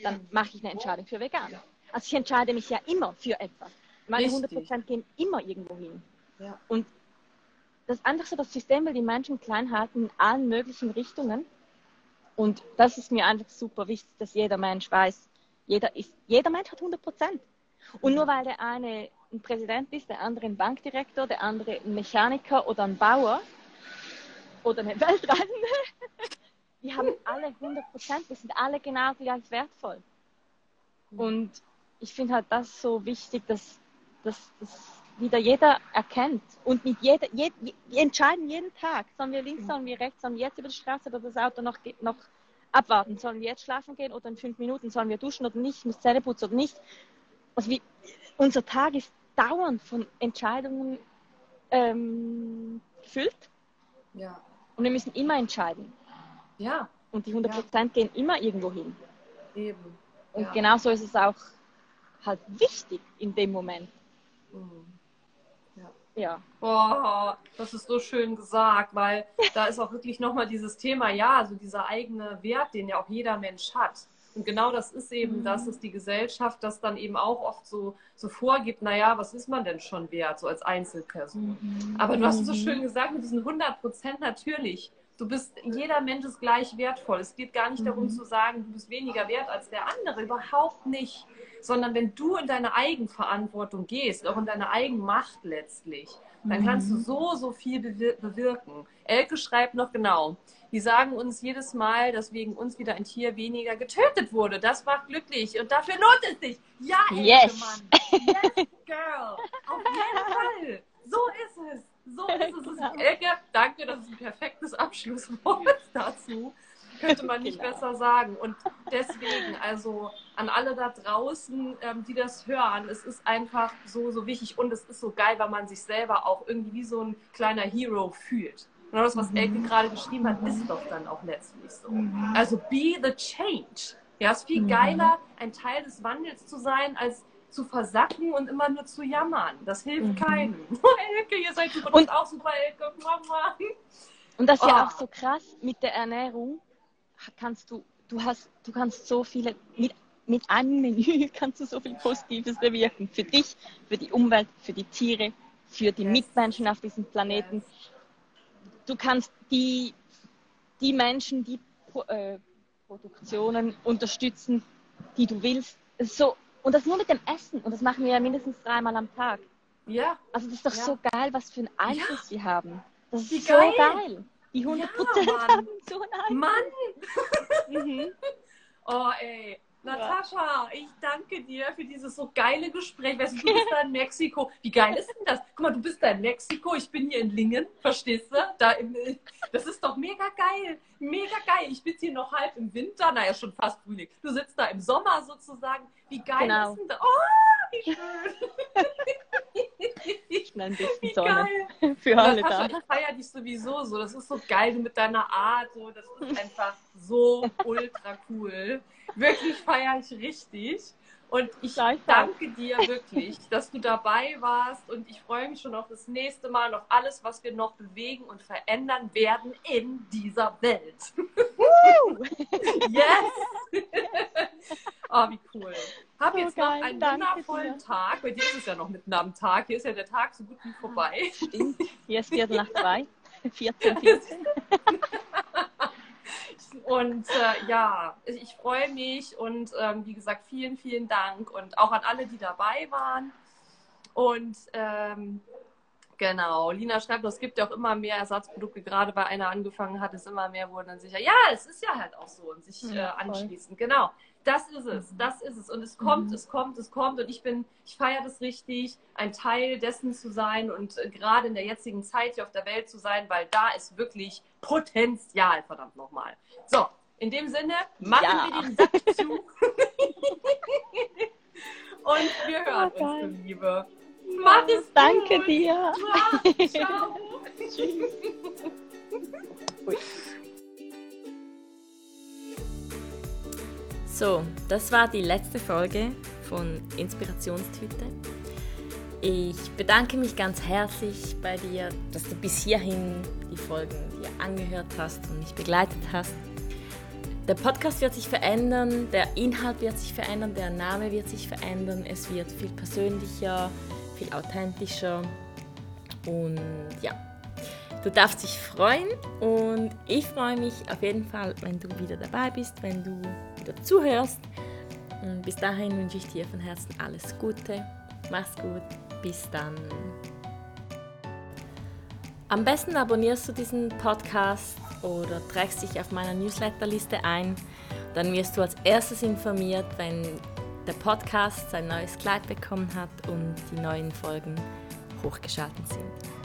dann mache ich eine Entscheidung für vegan. Also ich entscheide mich ja immer für etwas. Meine Richtig. 100% gehen immer irgendwo hin. Ja. Und das einfach so, das System will die Menschen klein halten in allen möglichen Richtungen. Und das ist mir einfach super wichtig, dass jeder Mensch weiß, jeder, ist, jeder Mensch hat 100 Prozent. Und nur weil der eine ein Präsident ist, der andere ein Bankdirektor, der andere ein Mechaniker oder ein Bauer oder eine Weltreisende, [laughs] die haben alle 100 Prozent, wir sind alle genau gleich wertvoll. Und ich finde halt das so wichtig, dass, dass, dass wieder jeder erkennt. Und mit jeder, jed, wir entscheiden jeden Tag, sollen wir links, sollen wir rechts, sollen wir jetzt über die Straße oder das Auto noch, noch abwarten, sollen wir jetzt schlafen gehen oder in fünf Minuten, sollen wir duschen oder nicht, muss Zähne putzen oder nicht. Also wie, unser Tag ist dauernd von Entscheidungen ähm, gefüllt. Ja. Und wir müssen immer entscheiden. Ja. Und die 100 Prozent ja. gehen immer irgendwo hin. Eben. Und ja. genauso ist es auch halt wichtig in dem Moment. Mhm. Ja. Boah, das ist so schön gesagt, weil da ist auch wirklich nochmal dieses Thema, ja, also dieser eigene Wert, den ja auch jeder Mensch hat. Und genau das ist eben, mhm. das ist die Gesellschaft, das dann eben auch oft so, so vorgibt, naja, was ist man denn schon wert, so als Einzelperson. Mhm. Aber du hast es so schön gesagt, mit diesen 100 Prozent natürlich. Du bist, jeder Mensch ist gleich wertvoll. Es geht gar nicht mhm. darum zu sagen, du bist weniger wert als der andere. Überhaupt nicht sondern wenn du in deine Eigenverantwortung gehst, auch in deine Eigenmacht letztlich, dann kannst du mhm. so, so viel bewirken. Elke schreibt noch genau, die sagen uns jedes Mal, dass wegen uns wieder ein Tier weniger getötet wurde. Das macht glücklich und dafür lohnt es sich. Ja, Elke, yes. Mann. Yes, girl. Auf jeden Fall. So ist es. So ist es. Genau. Elke, danke, das ist ein perfektes Abschlusswort [laughs] dazu könnte man nicht genau. besser sagen. Und deswegen, also an alle da draußen, ähm, die das hören, es ist einfach so, so wichtig und es ist so geil, weil man sich selber auch irgendwie wie so ein kleiner Hero fühlt. Und das, was mhm. Elke gerade geschrieben hat, ist doch dann auch letztlich so. Mhm. Also be the change. Ja, es ist viel mhm. geiler, ein Teil des Wandels zu sein, als zu versacken und immer nur zu jammern. Das hilft mhm. keinem. [laughs] Elke, ihr seid super, und auch super, Elke. Mama. Und das ist oh. ja auch so krass mit der Ernährung kannst du, du hast, du kannst so viele, mit, mit einem Menü [laughs] kannst du so viel Positives bewirken. Für dich, für die Umwelt, für die Tiere, für die. Mitmenschen auf diesem Planeten. Du kannst die, die Menschen, die äh, Produktionen unterstützen, die du willst. So, und das nur mit dem Essen. Und das machen wir ja mindestens dreimal am Tag. Ja. Also das ist doch ja. so geil, was für einen Einfluss ja. sie haben. Das ist Wie so geil. geil. Die 100 Prozent ja, haben so einen Mann! mhm. [laughs] Oh, ey. Natascha, ich danke dir für dieses so geile Gespräch. Weißt du, du bist da in Mexiko. Wie geil ist denn das? Guck mal, du bist da in Mexiko, ich bin hier in Lingen, verstehst du? Da im, das ist doch mega geil. Mega geil. Ich bin hier noch halb im Winter, naja, schon fast Frühling. Du sitzt da im Sommer sozusagen. Wie geil genau. ist denn das? Oh, wie schön. Ein bisschen Sonne für alle da. Ich feiere dich sowieso so. Das ist so geil mit deiner Art. So. Das ist einfach so ultra cool. Wirklich feiere ich richtig. Und ich danke dir wirklich, dass du dabei warst und ich freue mich schon auf das nächste Mal und auf alles, was wir noch bewegen und verändern werden in dieser Welt. [laughs] yes! [laughs] oh, wie cool. Hab jetzt noch einen wundervollen Tag. Bei dir ist es ja noch mitten am Tag. Hier ist ja der Tag so gut wie vorbei. Stimmt. Hier ist Viertel nach [laughs] zwei. 14, 14. [laughs] Und äh, ja, ich freue mich und ähm, wie gesagt, vielen, vielen Dank und auch an alle, die dabei waren. Und ähm, Genau, Lina schreibt, es gibt ja auch immer mehr Ersatzprodukte, gerade bei einer angefangen hat, es immer mehr wurden dann sicher. Ja, es ist ja halt auch so und sich äh, anschließen. Genau, das ist es, das ist es. Und es kommt, mhm. es kommt, es kommt. Und ich bin, ich feiere das richtig, ein Teil dessen zu sein und äh, gerade in der jetzigen Zeit hier auf der Welt zu sein, weil da ist wirklich Potenzial, verdammt nochmal. So, in dem Sinne, machen ja. wir den Sack zu. [laughs] und wir hören oh, uns, Liebe. Mach es Danke gut. dir. [laughs] Ciao. Tschüss. [laughs] So, das war die letzte Folge von Inspirationstüte. Ich bedanke mich ganz herzlich bei dir, dass du bis hierhin die Folgen dir angehört hast und mich begleitet hast. Der Podcast wird sich verändern, der Inhalt wird sich verändern, der Name wird sich verändern, es wird viel persönlicher, viel authentischer. Und ja, du darfst dich freuen und ich freue mich auf jeden Fall, wenn du wieder dabei bist, wenn du wieder zuhörst. Und bis dahin wünsche ich dir von Herzen alles Gute. Mach's gut. Bis dann. Am besten abonnierst du diesen Podcast oder trägst dich auf meiner Newsletterliste ein. Dann wirst du als erstes informiert, wenn der Podcast sein neues Kleid bekommen hat und die neuen Folgen hochgeschaltet sind.